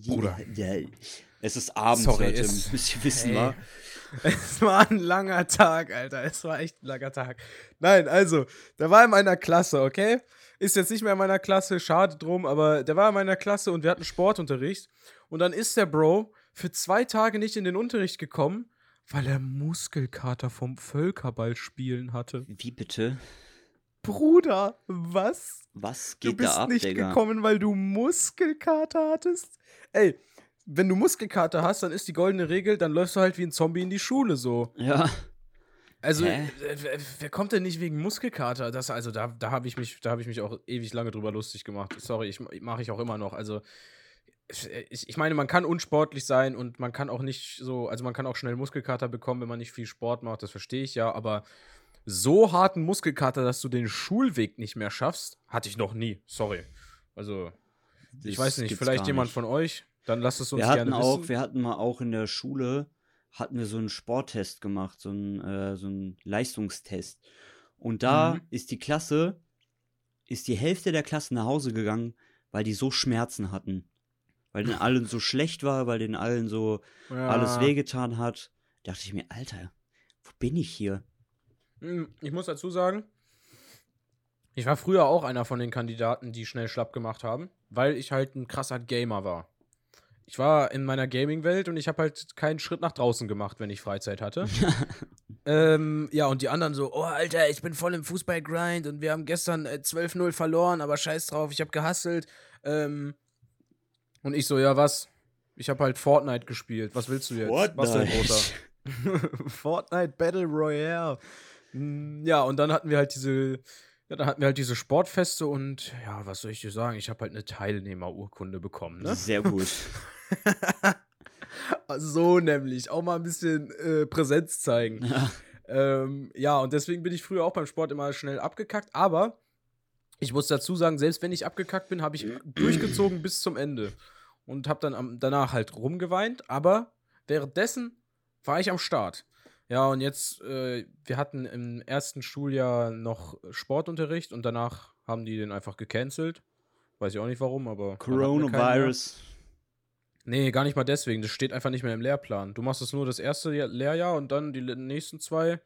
Bruder. Ja, es ist abends, Sorry, Leute. es- Müsst ihr wissen, Ey. wa? [LAUGHS] Es war ein langer Tag, Alter. Es war echt ein langer Tag. Nein, also, der war in meiner Klasse, okay? Ist jetzt nicht mehr in meiner Klasse, schade drum, aber der war in meiner Klasse und wir hatten Sportunterricht. Und dann ist der Bro für zwei Tage nicht in den Unterricht gekommen, weil er Muskelkater vom Völkerballspielen hatte. Wie bitte? Bruder, was? Was Du geht bist da ab, nicht Digga? gekommen, weil du Muskelkater hattest? Ey, wenn du Muskelkater hast, dann ist die goldene Regel, dann läufst du halt wie ein Zombie in die Schule so. Ja. Also, Hä? äh, wer- kommt denn nicht wegen Muskelkater? Das, also, da, da habe ich, mich- da hab ich mich auch ewig lange drüber lustig gemacht. Sorry, ich mache ich auch immer noch. Also, ich, ich meine, man kann unsportlich sein und man kann auch nicht so, also man kann auch schnell Muskelkater bekommen, wenn man nicht viel Sport macht, das verstehe ich ja, aber so harten Muskelkater, dass du den Schulweg nicht mehr schaffst, hatte ich noch nie. Sorry. Also, ich Das weiß nicht, vielleicht jemand nicht. von euch, dann lasst es uns wir hatten gerne auch, wissen. wir hatten mal auch in der Schule, hatten wir so einen Sporttest gemacht, so einen, äh, so einen Leistungstest. Und da Mhm. ist die Klasse, ist die Hälfte der Klasse nach Hause gegangen, weil die so Schmerzen hatten. Weil denen [LAUGHS] allen so schlecht war, weil denen allen so Ja. alles wehgetan hat. Da dachte ich mir, Alter, wo bin ich hier? Hm, Ich muss dazu sagen, ich war früher auch einer von den Kandidaten, die schnell schlapp gemacht haben, weil ich halt ein krasser Gamer war. Ich war in meiner Gaming-Welt und ich habe halt keinen Schritt nach draußen gemacht, wenn ich Freizeit hatte. [LAUGHS] ähm, ja, und die anderen so, oh Alter, ich bin voll im Fußball-Grind und wir haben gestern äh, 12-0 verloren, aber scheiß drauf, ich habe gehasselt. Ähm, und ich so, ja, was? Ich habe halt Fortnite gespielt. Was willst du jetzt? Was denn, Großer? [LAUGHS] Fortnite Battle Royale. Mm, Ja, und dann hatten wir halt diese, ja, dann hatten wir halt diese Sportfeste und ja, was soll ich dir sagen? Ich habe halt eine Teilnehmerurkunde bekommen, ne? Sehr gut. [LAUGHS] [LAUGHS] So nämlich, auch mal ein bisschen äh, Präsenz zeigen. Ja. Ähm, ja, und deswegen bin ich früher auch beim Sport immer schnell abgekackt, aber ich muss dazu sagen, selbst wenn ich abgekackt bin, habe ich [CLEARS THROAT] durchgezogen bis zum Ende und habe dann am, danach halt rumgeweint, aber währenddessen war ich am Start. Ja, und jetzt, äh, wir hatten im ersten Schuljahr noch Sportunterricht und danach haben die den einfach gecancelt. Weiß ich auch nicht warum, aber. Coronavirus. Nee, gar nicht mal deswegen. Das steht einfach nicht mehr im Lehrplan. Du machst es nur das erste Jahr- Lehrjahr und dann die nächsten zwei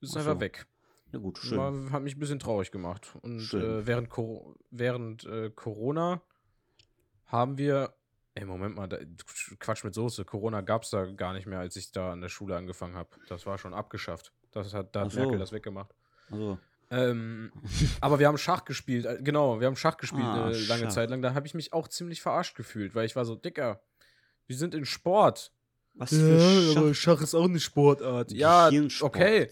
ist Ach einfach so. weg. Na gut, schön. War, hat mich ein bisschen traurig gemacht. Und äh, während, Cor während äh, Corona haben wir. Ey, Moment mal, da, Quatsch mit Soße. Corona gab es da gar nicht mehr, als ich da an der Schule angefangen habe. Das war schon abgeschafft. Das hat, da hat so. Merkel das weggemacht. Also, Ähm, aber wir haben Schach gespielt, äh, genau, wir haben Schach gespielt Ah, eine lange Schach. Zeit lang. Da habe ich mich auch ziemlich verarscht gefühlt, weil ich war so, Dicker, wir sind in Sport. was für Schach Schach ist auch eine Sportart. Ja, Gehirnsport. okay.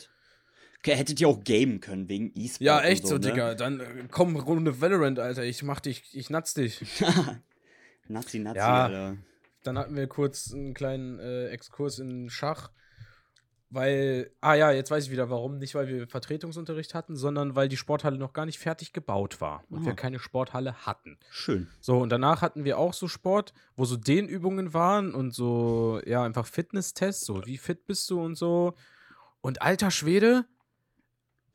Okay, hättet ihr auch gamen können wegen E-Sport. Ja, und echt so, ne? Digga. Dann äh, komm, Runde Valorant, Alter. Ich mach dich, ich natz dich. [LAUGHS] Nazi, Nazi, Ja. Alter. Dann hatten wir kurz einen kleinen äh, Exkurs in Schach. Weil, ah ja, jetzt weiß ich wieder warum. Nicht, weil wir Vertretungsunterricht hatten, sondern weil die Sporthalle noch gar nicht fertig gebaut war und Ah. wir keine Sporthalle hatten. Schön. So, und danach hatten wir auch so Sport, wo so Dehnübungen waren und so, ja, einfach Fitnesstests, so wie fit bist du und so. Und alter Schwede,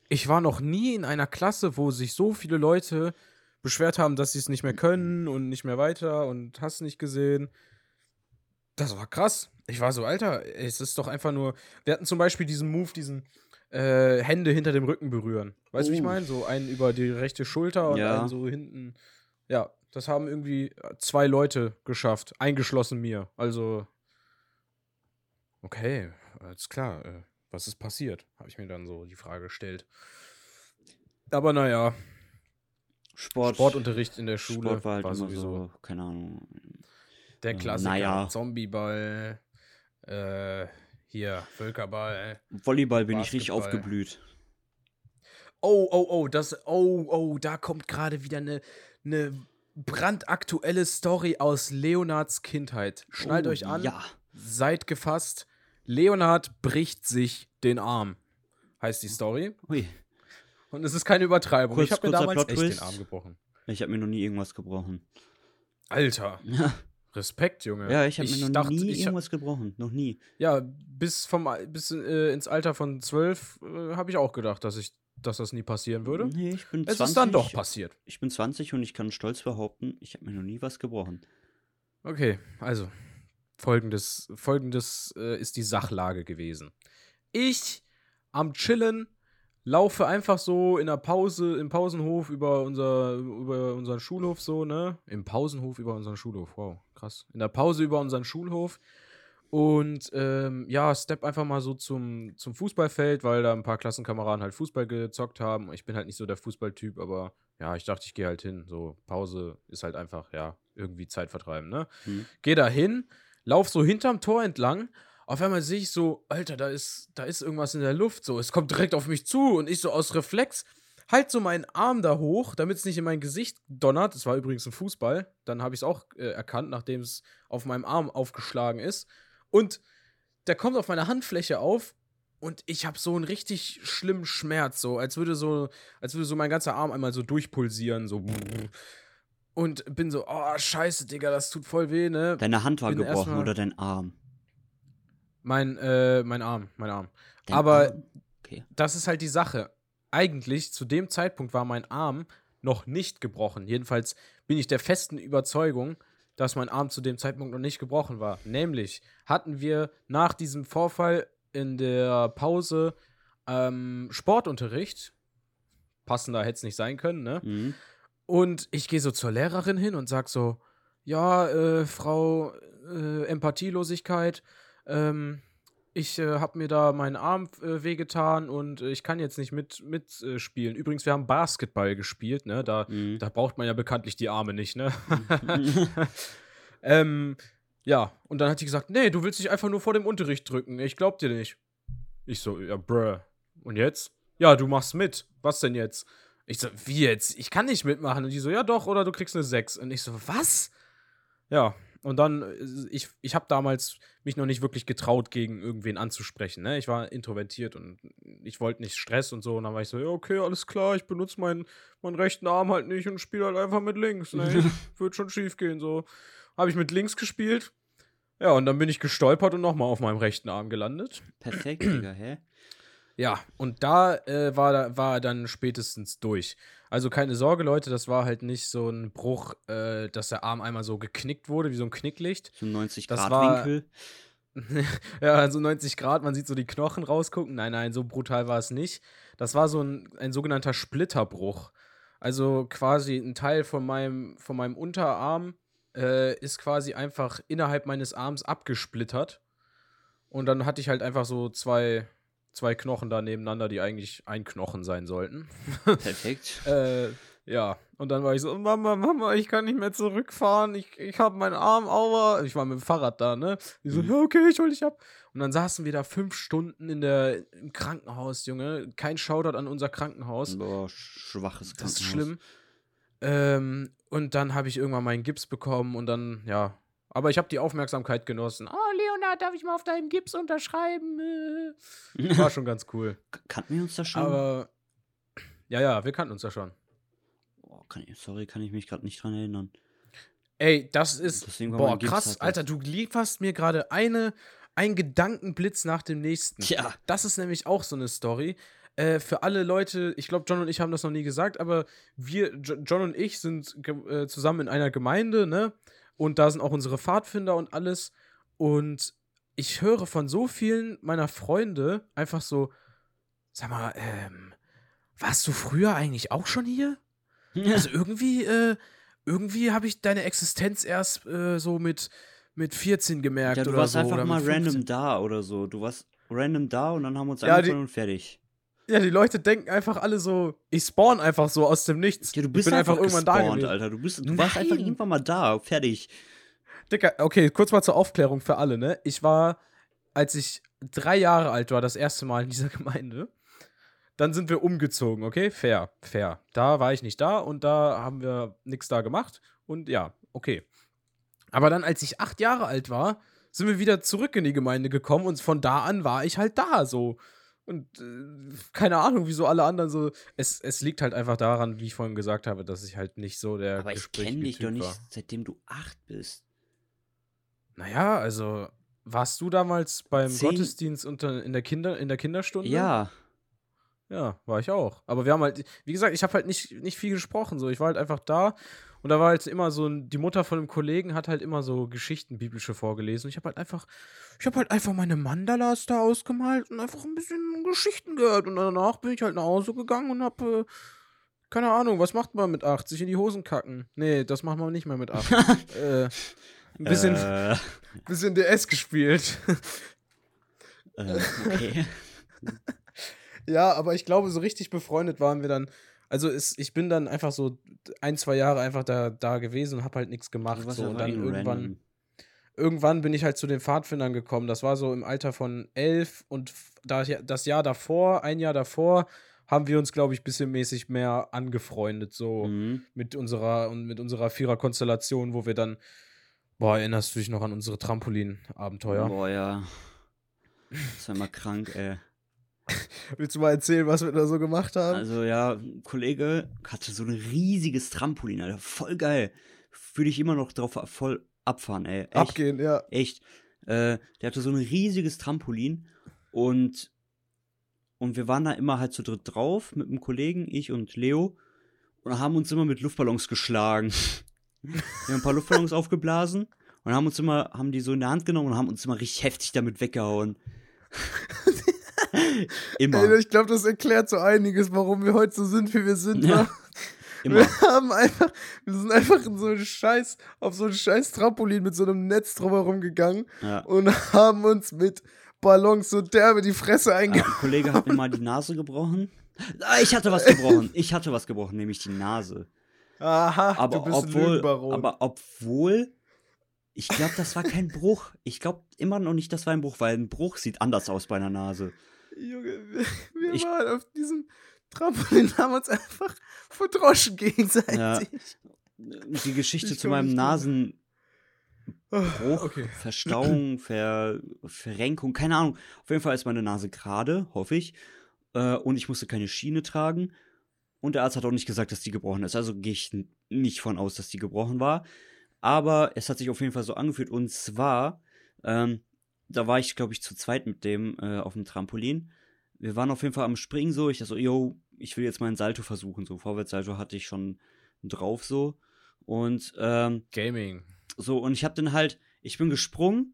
ich war noch nie in einer Klasse, wo sich so viele Leute beschwert haben, dass sie es nicht mehr können und nicht mehr weiter und hast nicht gesehen. Das war krass. Ich war so, Alter, es ist doch einfach nur. Wir hatten zum Beispiel diesen Move, diesen äh, Hände hinter dem Rücken berühren. Weißt du, wie ich Oh. meine? So einen über die rechte Schulter und Ja. einen so hinten. Ja, das haben irgendwie zwei Leute geschafft, eingeschlossen mir. Also, okay, alles klar. Äh, was ist passiert? Habe ich mir dann so die Frage gestellt. Aber naja, Sport. Sportunterricht in der Schule Sport war halt immer sowieso so, keine Ahnung. der äh, Klassiker. naja. Zombieball, äh, hier, Völkerball. Volleyball bin ich richtig Basketball. aufgeblüht. Oh, oh, oh, das, oh, oh, da kommt gerade wieder eine, eine brandaktuelle Story aus Leonards Kindheit. Schnallt Oh, euch an, Ja. seid gefasst. Leonard bricht sich den Arm, heißt die Story. Ui. Und es ist keine Übertreibung. Kurz- ich habe mir damals echt den Arm gebrochen. Ich habe mir noch nie irgendwas gebrochen. Alter, Ja, [LAUGHS] Respekt, Junge. ja ich habe mir noch dachte, nie irgendwas gebrochen. Noch nie. Ja, bis, vom, bis äh, ins Alter von zwölf äh, habe ich auch gedacht, dass, ich, dass das nie passieren würde. Nee, ich bin Es 20. ist dann doch passiert. Ich bin 20 und ich kann stolz behaupten, ich habe mir noch nie was gebrochen. Okay, also folgendes, folgendes äh, ist die Sachlage gewesen. Ich am Chillen laufe einfach so in der Pause, im Pausenhof über, unser, über unseren Schulhof so, ne? Im Pausenhof über unseren Schulhof, wow, krass. In der Pause über unseren Schulhof und ähm, ja, step einfach mal so zum, zum Fußballfeld, weil da ein paar Klassenkameraden halt Fußball gezockt haben. Ich bin halt nicht so der Fußballtyp, aber ja, ich dachte, ich gehe halt hin. So, Pause ist halt einfach, ja, irgendwie Zeit vertreiben, ne? Hm. Geh da hin, lauf so hinterm Tor entlang. Auf einmal sehe ich so, Alter, da ist, da ist irgendwas in der Luft. So, es kommt direkt auf mich zu und ich so aus Reflex halt so meinen Arm da hoch, damit es nicht in mein Gesicht donnert. Das war übrigens ein Fußball. Dann habe ich es auch äh, erkannt, nachdem es auf meinem Arm aufgeschlagen ist. Und der kommt auf meine Handfläche auf und ich habe so einen richtig schlimmen Schmerz, so als würde so, als würde so mein ganzer Arm einmal so durchpulsieren, so und bin so, oh scheiße, Digga, das tut voll weh, ne? Deine Hand war Bin gebrochen oder dein Arm? Mein, äh, mein Arm, mein Arm. Dein Aber- Arm? Okay. Das ist halt die Sache. Eigentlich, zu dem Zeitpunkt war mein Arm noch nicht gebrochen. Jedenfalls bin ich der festen Überzeugung, dass mein Arm zu dem Zeitpunkt noch nicht gebrochen war. Nämlich hatten wir nach diesem Vorfall in der Pause ähm, Sportunterricht. Passender hätte es nicht sein können, ne? Mhm. Und ich gehe so zur Lehrerin hin und sag so, ja, äh, Frau äh, Empathielosigkeit, ähm, ich äh, habe mir da meinen Arm äh, wehgetan und äh, ich kann jetzt nicht mit mitspielen. Spielen. Übrigens, wir haben Basketball gespielt, ne? Da, Mhm. da braucht man ja bekanntlich die Arme nicht, ne? [LAUGHS] [LAUGHS] ähm, ja, und dann hat sie gesagt, nee, du willst dich einfach nur vor dem Unterricht drücken. Ich glaub dir nicht. Ich so, ja, bruh. Und jetzt? Ja, du machst mit. Was denn jetzt? Ich so, wie jetzt? Ich kann nicht mitmachen. Und die so, ja doch, oder du kriegst eine 6. Und ich so, was? Ja, und dann, äh, ich, ich habe damals mich noch nicht wirklich getraut, gegen irgendwen anzusprechen. Ne? Ich war introvertiert und ich wollte nicht Stress und so. Und dann war ich so, ja, okay, alles klar, ich benutze meinen, meinen rechten Arm halt nicht und spiele halt einfach mit links. Ne? [LAUGHS] Wird schon schief gehen. So habe ich mit links gespielt. Ja, und dann bin ich gestolpert und nochmal auf meinem rechten Arm gelandet. Perfekt, Digga, hä? Ja, und da äh, war, war er dann spätestens durch. Also keine Sorge, Leute, das war halt nicht so ein Bruch, äh, dass der Arm einmal so geknickt wurde, wie so ein Knicklicht. So ein 90 Das Grad war- Winkel. [LAUGHS] ja, so 90 Grad, man sieht so die Knochen rausgucken. Nein, nein, so brutal war es nicht. Das war so ein, ein sogenannter Splitterbruch. Also quasi ein Teil von meinem, von meinem Unterarm äh, ist quasi einfach innerhalb meines Arms abgesplittert. Und dann hatte ich halt einfach so zwei, zwei Knochen da nebeneinander, die eigentlich ein Knochen sein sollten. [LAUGHS] Perfekt. [LAUGHS] Äh, ja, und dann war ich so, Mama, Mama, ich kann nicht mehr zurückfahren, ich, ich habe meinen Arm, aua. Ich war mit dem Fahrrad da, ne? Die so, Mhm. ja, okay, ich hol dich ab. Und dann saßen wir da fünf Stunden in der, im Krankenhaus, Junge. Kein Shoutout an unser Krankenhaus. Boah, schwaches Das ist Krankenhaus. schlimm. Ähm, und dann habe ich irgendwann meinen Gips bekommen und dann, ja. Aber ich habe die Aufmerksamkeit genossen. Oh, Leonard, darf ich mal auf deinem Gips unterschreiben? Äh. War schon ganz cool. Kannten wir uns da schon? Aber, ja, ja, wir kannten uns ja schon. Boah, kann ich, sorry, kann ich mich gerade nicht dran erinnern. Ey, das ist. Boah, krass, das. Alter, du lieferst mir gerade eine, einen Gedankenblitz nach dem nächsten. Tja. Das ist nämlich auch so eine Story. äh, für alle Leute, ich glaube, John und ich haben das noch nie gesagt, aber wir, Jo- John und ich sind äh, zusammen in einer Gemeinde, ne? Und da sind auch unsere Pfadfinder und alles. Und ich höre von so vielen meiner Freunde einfach so, sag mal, ähm, warst du früher eigentlich auch schon hier? Also irgendwie, äh, irgendwie habe ich deine Existenz erst äh, so mit, mit 14 gemerkt Ja, du oder warst so. einfach mal random 15. da oder so. Du warst random da und dann haben wir uns Ja, angefangen und fertig. Ja, die Leute denken einfach alle so, ich spawn einfach so aus dem Nichts. Ja, du ich bist bin einfach, einfach, irgendwann da gewesen. Alter. Du, bist, du warst einfach irgendwann mal da, fertig. Dicker, okay, kurz mal zur Aufklärung für alle, ne? Ich war, als ich drei Jahre alt war, das erste Mal in dieser [LAUGHS] Gemeinde. Dann sind wir umgezogen, okay? Fair, fair. Da war ich nicht da und da haben wir nichts da gemacht. Und ja, okay. Aber dann, als ich acht Jahre alt war, sind wir wieder zurück in die Gemeinde gekommen und von da an war ich halt da so. Und äh, keine Ahnung, wieso alle anderen so. Es, es liegt halt einfach daran, wie ich vorhin gesagt habe, dass ich halt nicht so der. Aber ich kenne dich doch nicht, War. seitdem du acht bist. Naja, also warst du damals beim Zehn- Gottesdienst unter, in, der Kinder, in der Kinderstunde? Ja. Ja, war ich auch. Aber wir haben halt, wie gesagt, ich habe halt nicht, nicht viel gesprochen. So. Ich war halt einfach da und da war halt immer so, die Mutter von einem Kollegen hat halt immer so Geschichten, biblische vorgelesen. Und ich habe halt einfach, ich habe halt einfach meine Mandalas da ausgemalt und einfach ein bisschen Geschichten gehört. Und danach bin ich halt nach Hause gegangen und habe, äh, keine Ahnung, was macht man mit 8? Sich in die Hosen kacken. Nee, das macht man nicht mehr mit [LAUGHS] 8. äh, ein bisschen, Äh, [LAUGHS] bisschen DS gespielt. äh, okay. [LAUGHS] Ja, aber ich glaube, so richtig befreundet waren wir dann. Also es, ich bin dann einfach so ein, zwei Jahre einfach da, da gewesen und habe halt nichts gemacht. Warst So. Und dann irgendwann, random. irgendwann bin ich halt zu den Pfadfindern gekommen. Das war so im Alter von elf und da, das Jahr davor, ein Jahr davor, haben wir uns, glaube ich, bisschen mäßig mehr angefreundet, so Mhm. mit unserer und mit unserer Vierer-Konstellation, wo wir dann, boah, erinnerst du dich noch an unsere Trampolin-Abenteuer? Boah, ja. Das war immer krank, ey. [LAUGHS] Willst du mal erzählen, was wir da so gemacht haben? Also ja, ein Kollege hatte so ein riesiges Trampolin, Alter. Voll geil. Würde ich immer noch drauf voll abfahren, ey. Echt, Abgehen, ja. Echt. Äh, der hatte so ein riesiges Trampolin und, und wir waren da immer halt zu dritt drauf mit einem Kollegen, ich und Leo, und haben uns immer mit Luftballons geschlagen. [LAUGHS] wir haben ein paar Luftballons aufgeblasen und haben uns immer, haben die so in der Hand genommen und haben uns immer richtig heftig damit weggehauen. Immer. Ey, ich glaube, das erklärt so einiges, warum wir heute so sind, wie wir sind. Ja. [LAUGHS] immer. Wir haben einfach, wir sind einfach in so einen Scheiß, auf so ein scheiß Trampolin mit so einem Netz drumherum gegangen Ja. und haben uns mit Ballons so derbe die Fresse Ah, einge... ein Kollege hat mir mal die Nase gebrochen. Ah, ich hatte was gebrochen. Ich hatte was gebrochen, nämlich die Nase. Aha, Aber du bist obwohl, aber obwohl, ich glaube, das war kein Bruch. Ich glaube immer noch nicht, das war ein Bruch, weil ein Bruch sieht anders aus bei einer Nase. Junge, wir, wir Ich- waren auf diesem Trampolin, [LAUGHS] haben uns einfach verdroschen gegenseitig. Die Geschichte Ich zu meinem nicht drüber. Nasenbruch, Okay. Verstauung, [CLEARS THROAT] Ver, Verrenkung, keine Ahnung. Auf jeden Fall ist meine Nase gerade, hoffe ich. Äh, und ich musste keine Schiene tragen. Und der Arzt hat auch nicht gesagt, dass die gebrochen ist. Also gehe ich nicht von aus, dass die gebrochen war. Aber es hat sich auf jeden Fall so angefühlt. Und zwar, ähm, da war ich, glaube ich, zu zweit mit dem äh, auf dem Trampolin. Wir waren auf jeden Fall am Springen so. Ich dachte so, yo, ich will jetzt mal Salto versuchen. So, Vorwärtssalto hatte ich schon drauf so. Und ähm, Gaming. so, und ich hab dann halt, ich bin gesprungen,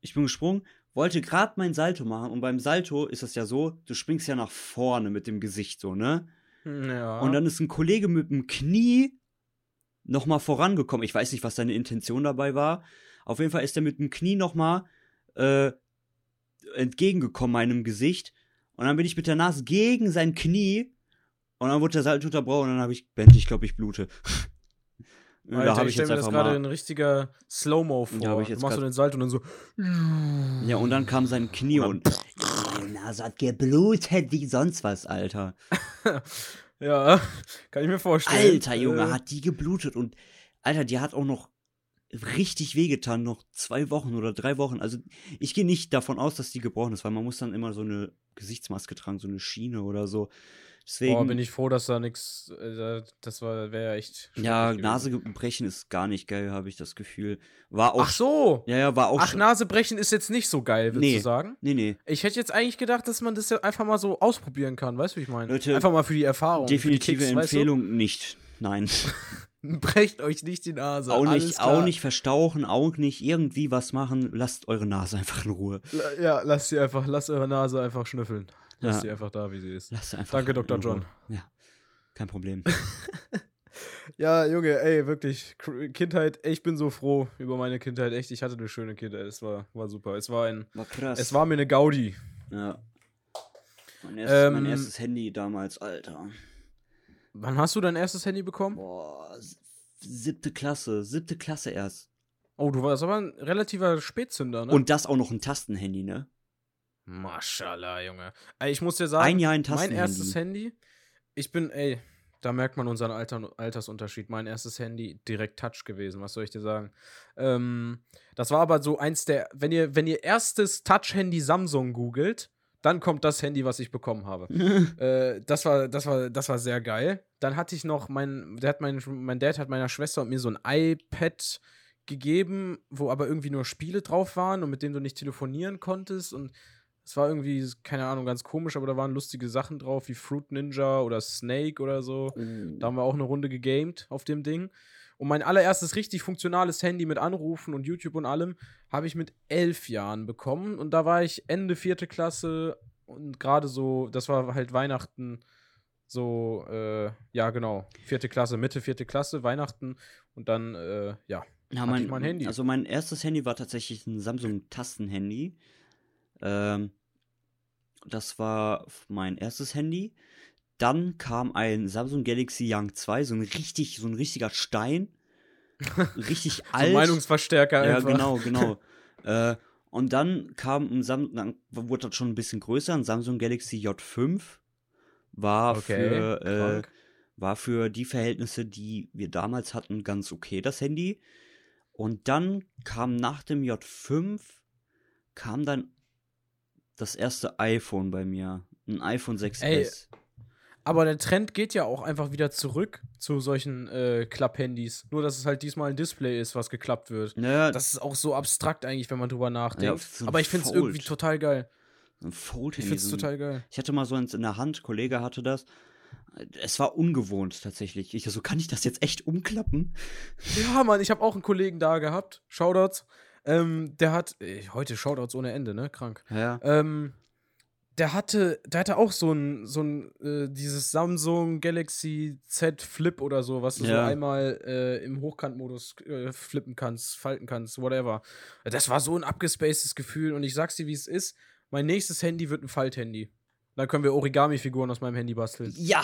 ich bin gesprungen, wollte gerade mein Salto machen und beim Salto ist es ja so, du springst ja nach vorne mit dem Gesicht so, ne? Ja. Und dann ist ein Kollege mit dem Knie nochmal vorangekommen. Ich weiß nicht, was seine Intention dabei war. Auf jeden Fall ist er mit dem Knie nochmal äh, entgegengekommen meinem Gesicht. Und dann bin ich mit der Nase gegen sein Knie und dann wurde der Salto unterbrochen und dann habe ich, Bent, ich glaube, ich blute. [LAUGHS] Und Alter, da habe ich ich jetzt mir das gerade ein richtiger Slow-Mo vor. Ich du jetzt machst so grad- den Salto und dann so. [LAUGHS] Ja, und dann kam sein Knie und. Meine Nase hat geblutet wie sonst was, Alter. [LAUGHS] Ja, kann ich mir vorstellen. Alter, Junge, Äh, hat die geblutet und. Alter, die hat auch noch richtig wehgetan, noch zwei Wochen oder drei Wochen. Also, ich gehe nicht davon aus, dass die gebrochen ist, weil man muss dann immer so eine Gesichtsmaske tragen, so eine Schiene oder so. Deswegen, Boah, bin ich froh, dass da nichts, äh, das war, wäre ja echt. ja. Nase brechen ist gar nicht geil, habe ich das Gefühl. War auch. Ach so. Ja, ja, war auch. Ach, schon- Nasebrechen ist jetzt nicht so geil, würdest Nee. du sagen? Nee, nee. Ich hätte jetzt eigentlich gedacht, dass man das ja einfach mal so ausprobieren kann, weißt du, wie ich meine? Leute, einfach mal für die Erfahrung. für die Definitive Kicks, weißt Empfehlung nicht. Nein. [LAUGHS] [LAUGHS] Brecht euch nicht die Nase. auch alles nicht, klar. auch nicht verstauchen, auch nicht irgendwie was machen. Lasst eure Nase einfach in Ruhe. La- Ja, lasst sie einfach, lasst eure Nase einfach schnüffeln. Lasst Ja. sie einfach da, wie sie ist. Lasst sie einfach Danke, Dr. John. Ja. Kein Problem. [LAUGHS] Ja, Junge, ey, wirklich. Kindheit, ich bin so froh über meine Kindheit. Echt, ich hatte eine schöne Kindheit. Es war, war super. Es war ein. War krass. Es war mir eine Gaudi. Ja. Mein erstes, mein Ähm, erstes Handy damals, Alter. Wann hast du dein erstes Handy bekommen? Boah, siebte Klasse, siebte Klasse erst. Oh, du warst aber ein relativer Spätzünder, ne? Und das auch noch ein Tastenhandy, ne? Maschallah, Junge. Ey, ich muss dir sagen, Ein Jahr ein mein erstes Handy, ich bin, ey, da merkt man unseren Alter, Altersunterschied. Mein erstes Handy direkt Touch gewesen, was soll ich dir sagen? Ähm, das war aber so eins der, wenn ihr, wenn ihr erstes Touch-Handy Samsung googelt, dann kommt das Handy, was ich bekommen habe. [LAUGHS] äh, das war, das war, das war sehr geil. Dann hatte ich noch mein, der hat mein, mein Dad hat meiner Schwester und mir so ein iPad gegeben, wo aber irgendwie nur Spiele drauf waren und mit dem du nicht telefonieren konntest und es war irgendwie, keine Ahnung, ganz komisch, aber da waren lustige Sachen drauf, wie Fruit Ninja oder Snake oder so. Da haben wir auch eine Runde gegamed auf dem Ding. Und mein allererstes richtig funktionales Handy mit Anrufen und YouTube und allem habe ich mit elf Jahren bekommen. Und da war ich Ende vierte Klasse und gerade so, das war halt Weihnachten, so, äh, ja, genau, vierte Klasse, Mitte vierte Klasse, Weihnachten und dann, äh, ja. Ja, mein, ich mein Handy. Also mein erstes Handy war tatsächlich ein Samsung Tastenhandy. Ähm, das war mein erstes Handy. Dann kam ein Samsung Galaxy Young 2, so ein richtig, so ein richtiger Stein. [LAUGHS] Richtig So alt. Meinungsverstärker ja, einfach. genau, genau. [LAUGHS] äh, und dann kam ein Samsung, dann wurde das schon ein bisschen größer, ein Samsung Galaxy J5. War Okay, für äh, war für die Verhältnisse, die wir damals hatten, ganz okay, das Handy. Und dann kam nach dem J5, kam dann das erste iPhone bei mir. Ein iPhone 6S. Ey, Aber der Trend geht ja auch einfach wieder zurück zu solchen äh, Klapp-Handys. Nur, dass es halt diesmal ein Display ist, was geklappt wird. ja, Das ist auch so abstrakt eigentlich, wenn man drüber nachdenkt. Ja, ein Aber ich finde es irgendwie total geil. ein Ich Fold-Handy. finde es ein- total geil. Ich hatte mal so eins in der Hand, Kollege hatte das. Es war ungewohnt tatsächlich. Ich so, kann ich das jetzt echt umklappen? Ja, Mann, ich habe auch einen Kollegen da gehabt. Shoutouts. Ähm, der hat, äh, heute Shoutouts ohne Ende, ne? Krank. Ja. Ähm, der hatte, der hatte auch so ein, so ein, äh, dieses Samsung Galaxy Z Flip oder so, was du so Ja. einmal äh, im Hochkantmodus äh, flippen kannst, falten kannst, whatever. Das war so ein abgespacedes Gefühl und ich sag's dir, wie es ist. Mein nächstes Handy wird ein Falthandy. Dann können wir Origami-Figuren aus meinem Handy basteln. Ja!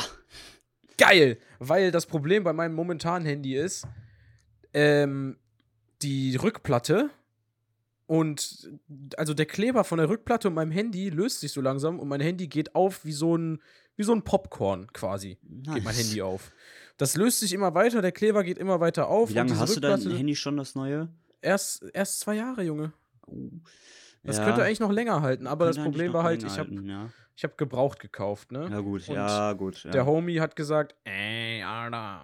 Geil! Weil das Problem bei meinem momentanen Handy ist, ähm, die Rückplatte und also der Kleber von der Rückplatte und meinem Handy löst sich so langsam und mein Handy geht auf wie so ein, wie so ein Popcorn quasi. Geht mein Handy auf. Das löst sich immer weiter, der Kleber geht immer weiter auf. Wie lange hast du dein Rückplatte- Handy schon, das neue? Erst, erst zwei Jahre, Junge. Oh. Das Ja, könnte eigentlich noch länger halten, aber das könnte eigentlich Problem war halt, ich habe ja. ich hab gebraucht gekauft, ne? ja, gut, Und ja, gut. Ja. Der Homie hat gesagt, ey, Alter,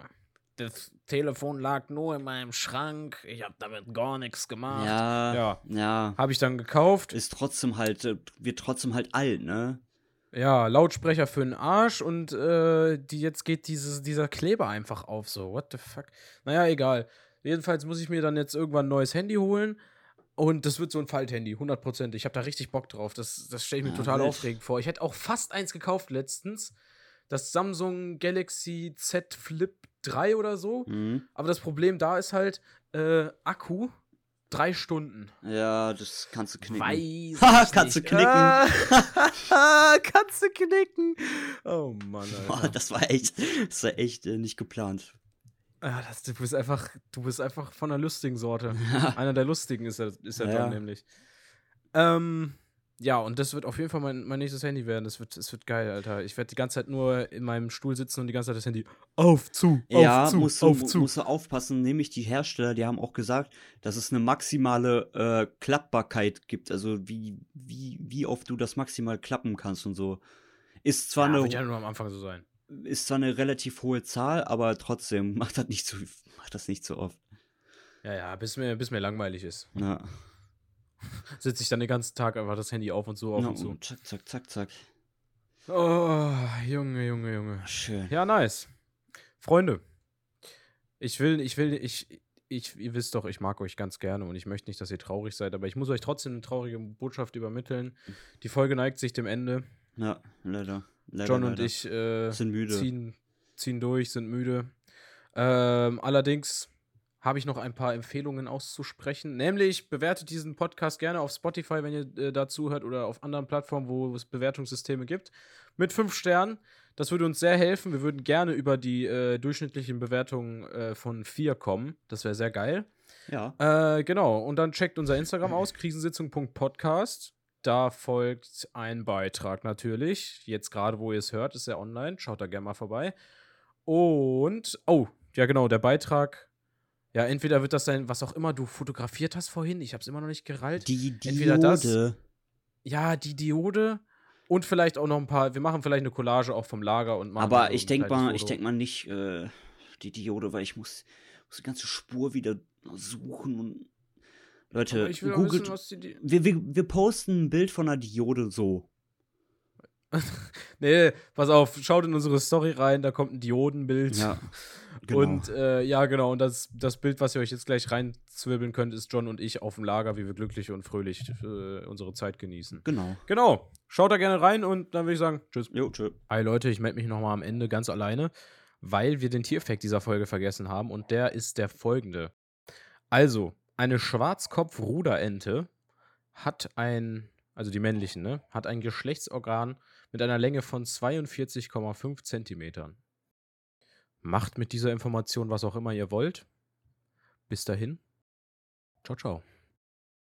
das Telefon lag nur in meinem Schrank, ich habe damit gar nichts gemacht. ja, Ja. ja. Habe ich dann gekauft. Ist trotzdem halt, äh, wird trotzdem halt alt, ne? Ja, Lautsprecher für den Arsch und äh, die, jetzt geht dieses, dieser Kleber einfach auf. So, what the fuck? Naja, egal. Jedenfalls muss ich mir dann jetzt irgendwann ein neues Handy holen. Und das wird so ein Falthandy, 100%. Ich habe da richtig Bock drauf. Das, das stelle ich mir Ja, total wild. aufregend vor. Ich hätte auch fast eins gekauft letztens. Das Samsung Galaxy Z Flip 3 oder so. Mhm. Aber das Problem da ist halt, äh, Akku, drei Stunden. Ja, das kannst du knicken. Weiß [LAUGHS] Haha, kannst du knicken. Ah, [LAUGHS] kannst du knicken. Oh Mann, Boah, das war echt, das war echt äh, nicht geplant. Ah, das, du bist einfach, du bist einfach von der lustigen Sorte. [LAUGHS] Einer der lustigen ist er, ist er Ja. dann nämlich. Ähm, ja, und das wird auf jeden Fall mein, mein nächstes Handy werden. Das wird, das wird geil, Alter. Ich werde die ganze Zeit nur in meinem Stuhl sitzen und die ganze Zeit das Handy auf, zu, auf, ja, zu, musst du, auf, zu. musst du aufpassen, nämlich die Hersteller, die haben auch gesagt, dass es eine maximale äh, Klappbarkeit gibt, also wie, wie, wie oft du das maximal klappen kannst und so. Ist zwar, ja, eine, wird ja nur am Anfang so sein. ist zwar eine relativ hohe Zahl, aber trotzdem [LAUGHS] macht das nicht so, macht das nicht so oft. Ja, ja, bis mir, bis mir langweilig ist. Ja. [LAUGHS] Sitze ich dann den ganzen Tag einfach das Handy auf und so auf Ja, und und zack, zack, zack, zack. Oh, Junge, Junge, Junge. Schön. Ja, nice. Freunde, ich will, ich will, ich, ich, ihr wisst doch, ich mag euch ganz gerne und ich möchte nicht, dass ihr traurig seid, aber ich muss euch trotzdem eine traurige Botschaft übermitteln. Die Folge neigt sich dem Ende. Ja, leider. leider John und leider. ich äh, sind müde. ziehen, ziehen durch, sind müde. Ähm, allerdings habe ich noch ein paar Empfehlungen auszusprechen. Nämlich bewertet diesen Podcast gerne auf Spotify, wenn ihr äh, dazu hört, oder auf anderen Plattformen, wo es Bewertungssysteme gibt. Mit fünf Sternen. Das würde uns sehr helfen. Wir würden gerne über die äh, durchschnittlichen Bewertungen äh, von vier kommen. Das wäre sehr geil. Ja. Äh, genau, und dann checkt unser Instagram aus, krisensitzung.podcast. Da folgt ein Beitrag natürlich. Jetzt gerade, wo ihr es hört, ist er online. Schaut da gerne mal vorbei. Und, oh, ja genau, der Beitrag. Ja, entweder wird das sein, was auch immer du fotografiert hast vorhin. Ich habe es immer noch nicht gerallt. Die Entweder das- Diode. Ja, die Diode. Und vielleicht auch noch ein paar. Wir machen vielleicht eine Collage auch vom Lager und machen. Aber ich denke mal, ich Foto. denk mal nicht äh, die Diode, weil ich muss, muss die ganze Spur wieder suchen und Leute, ich googelt. wissen, wir, wir, wir posten ein Bild von einer Diode so. [LAUGHS] Nee, pass auf, schaut in unsere Story rein, da kommt ein Diodenbild. Ja. [LAUGHS] Genau. Und äh, ja, genau, und das, das Bild, was ihr euch jetzt gleich reinzwirbeln könnt, ist John und ich auf dem Lager, wie wir glücklich und fröhlich äh, unsere Zeit genießen. genau. Genau, schaut da gerne rein und dann würde ich sagen, tschüss. Jo, tschö. Hi Leute, ich melde mich nochmal am Ende ganz alleine, weil wir den Tiereffekt dieser Folge vergessen haben und der ist der folgende. Also, eine Schwarzkopf-Ruderente hat ein, also die männlichen, ne, hat ein Geschlechtsorgan mit einer Länge von 42,5 Zentimetern. Macht mit dieser Information was auch immer ihr wollt. Bis dahin. Ciao, ciao.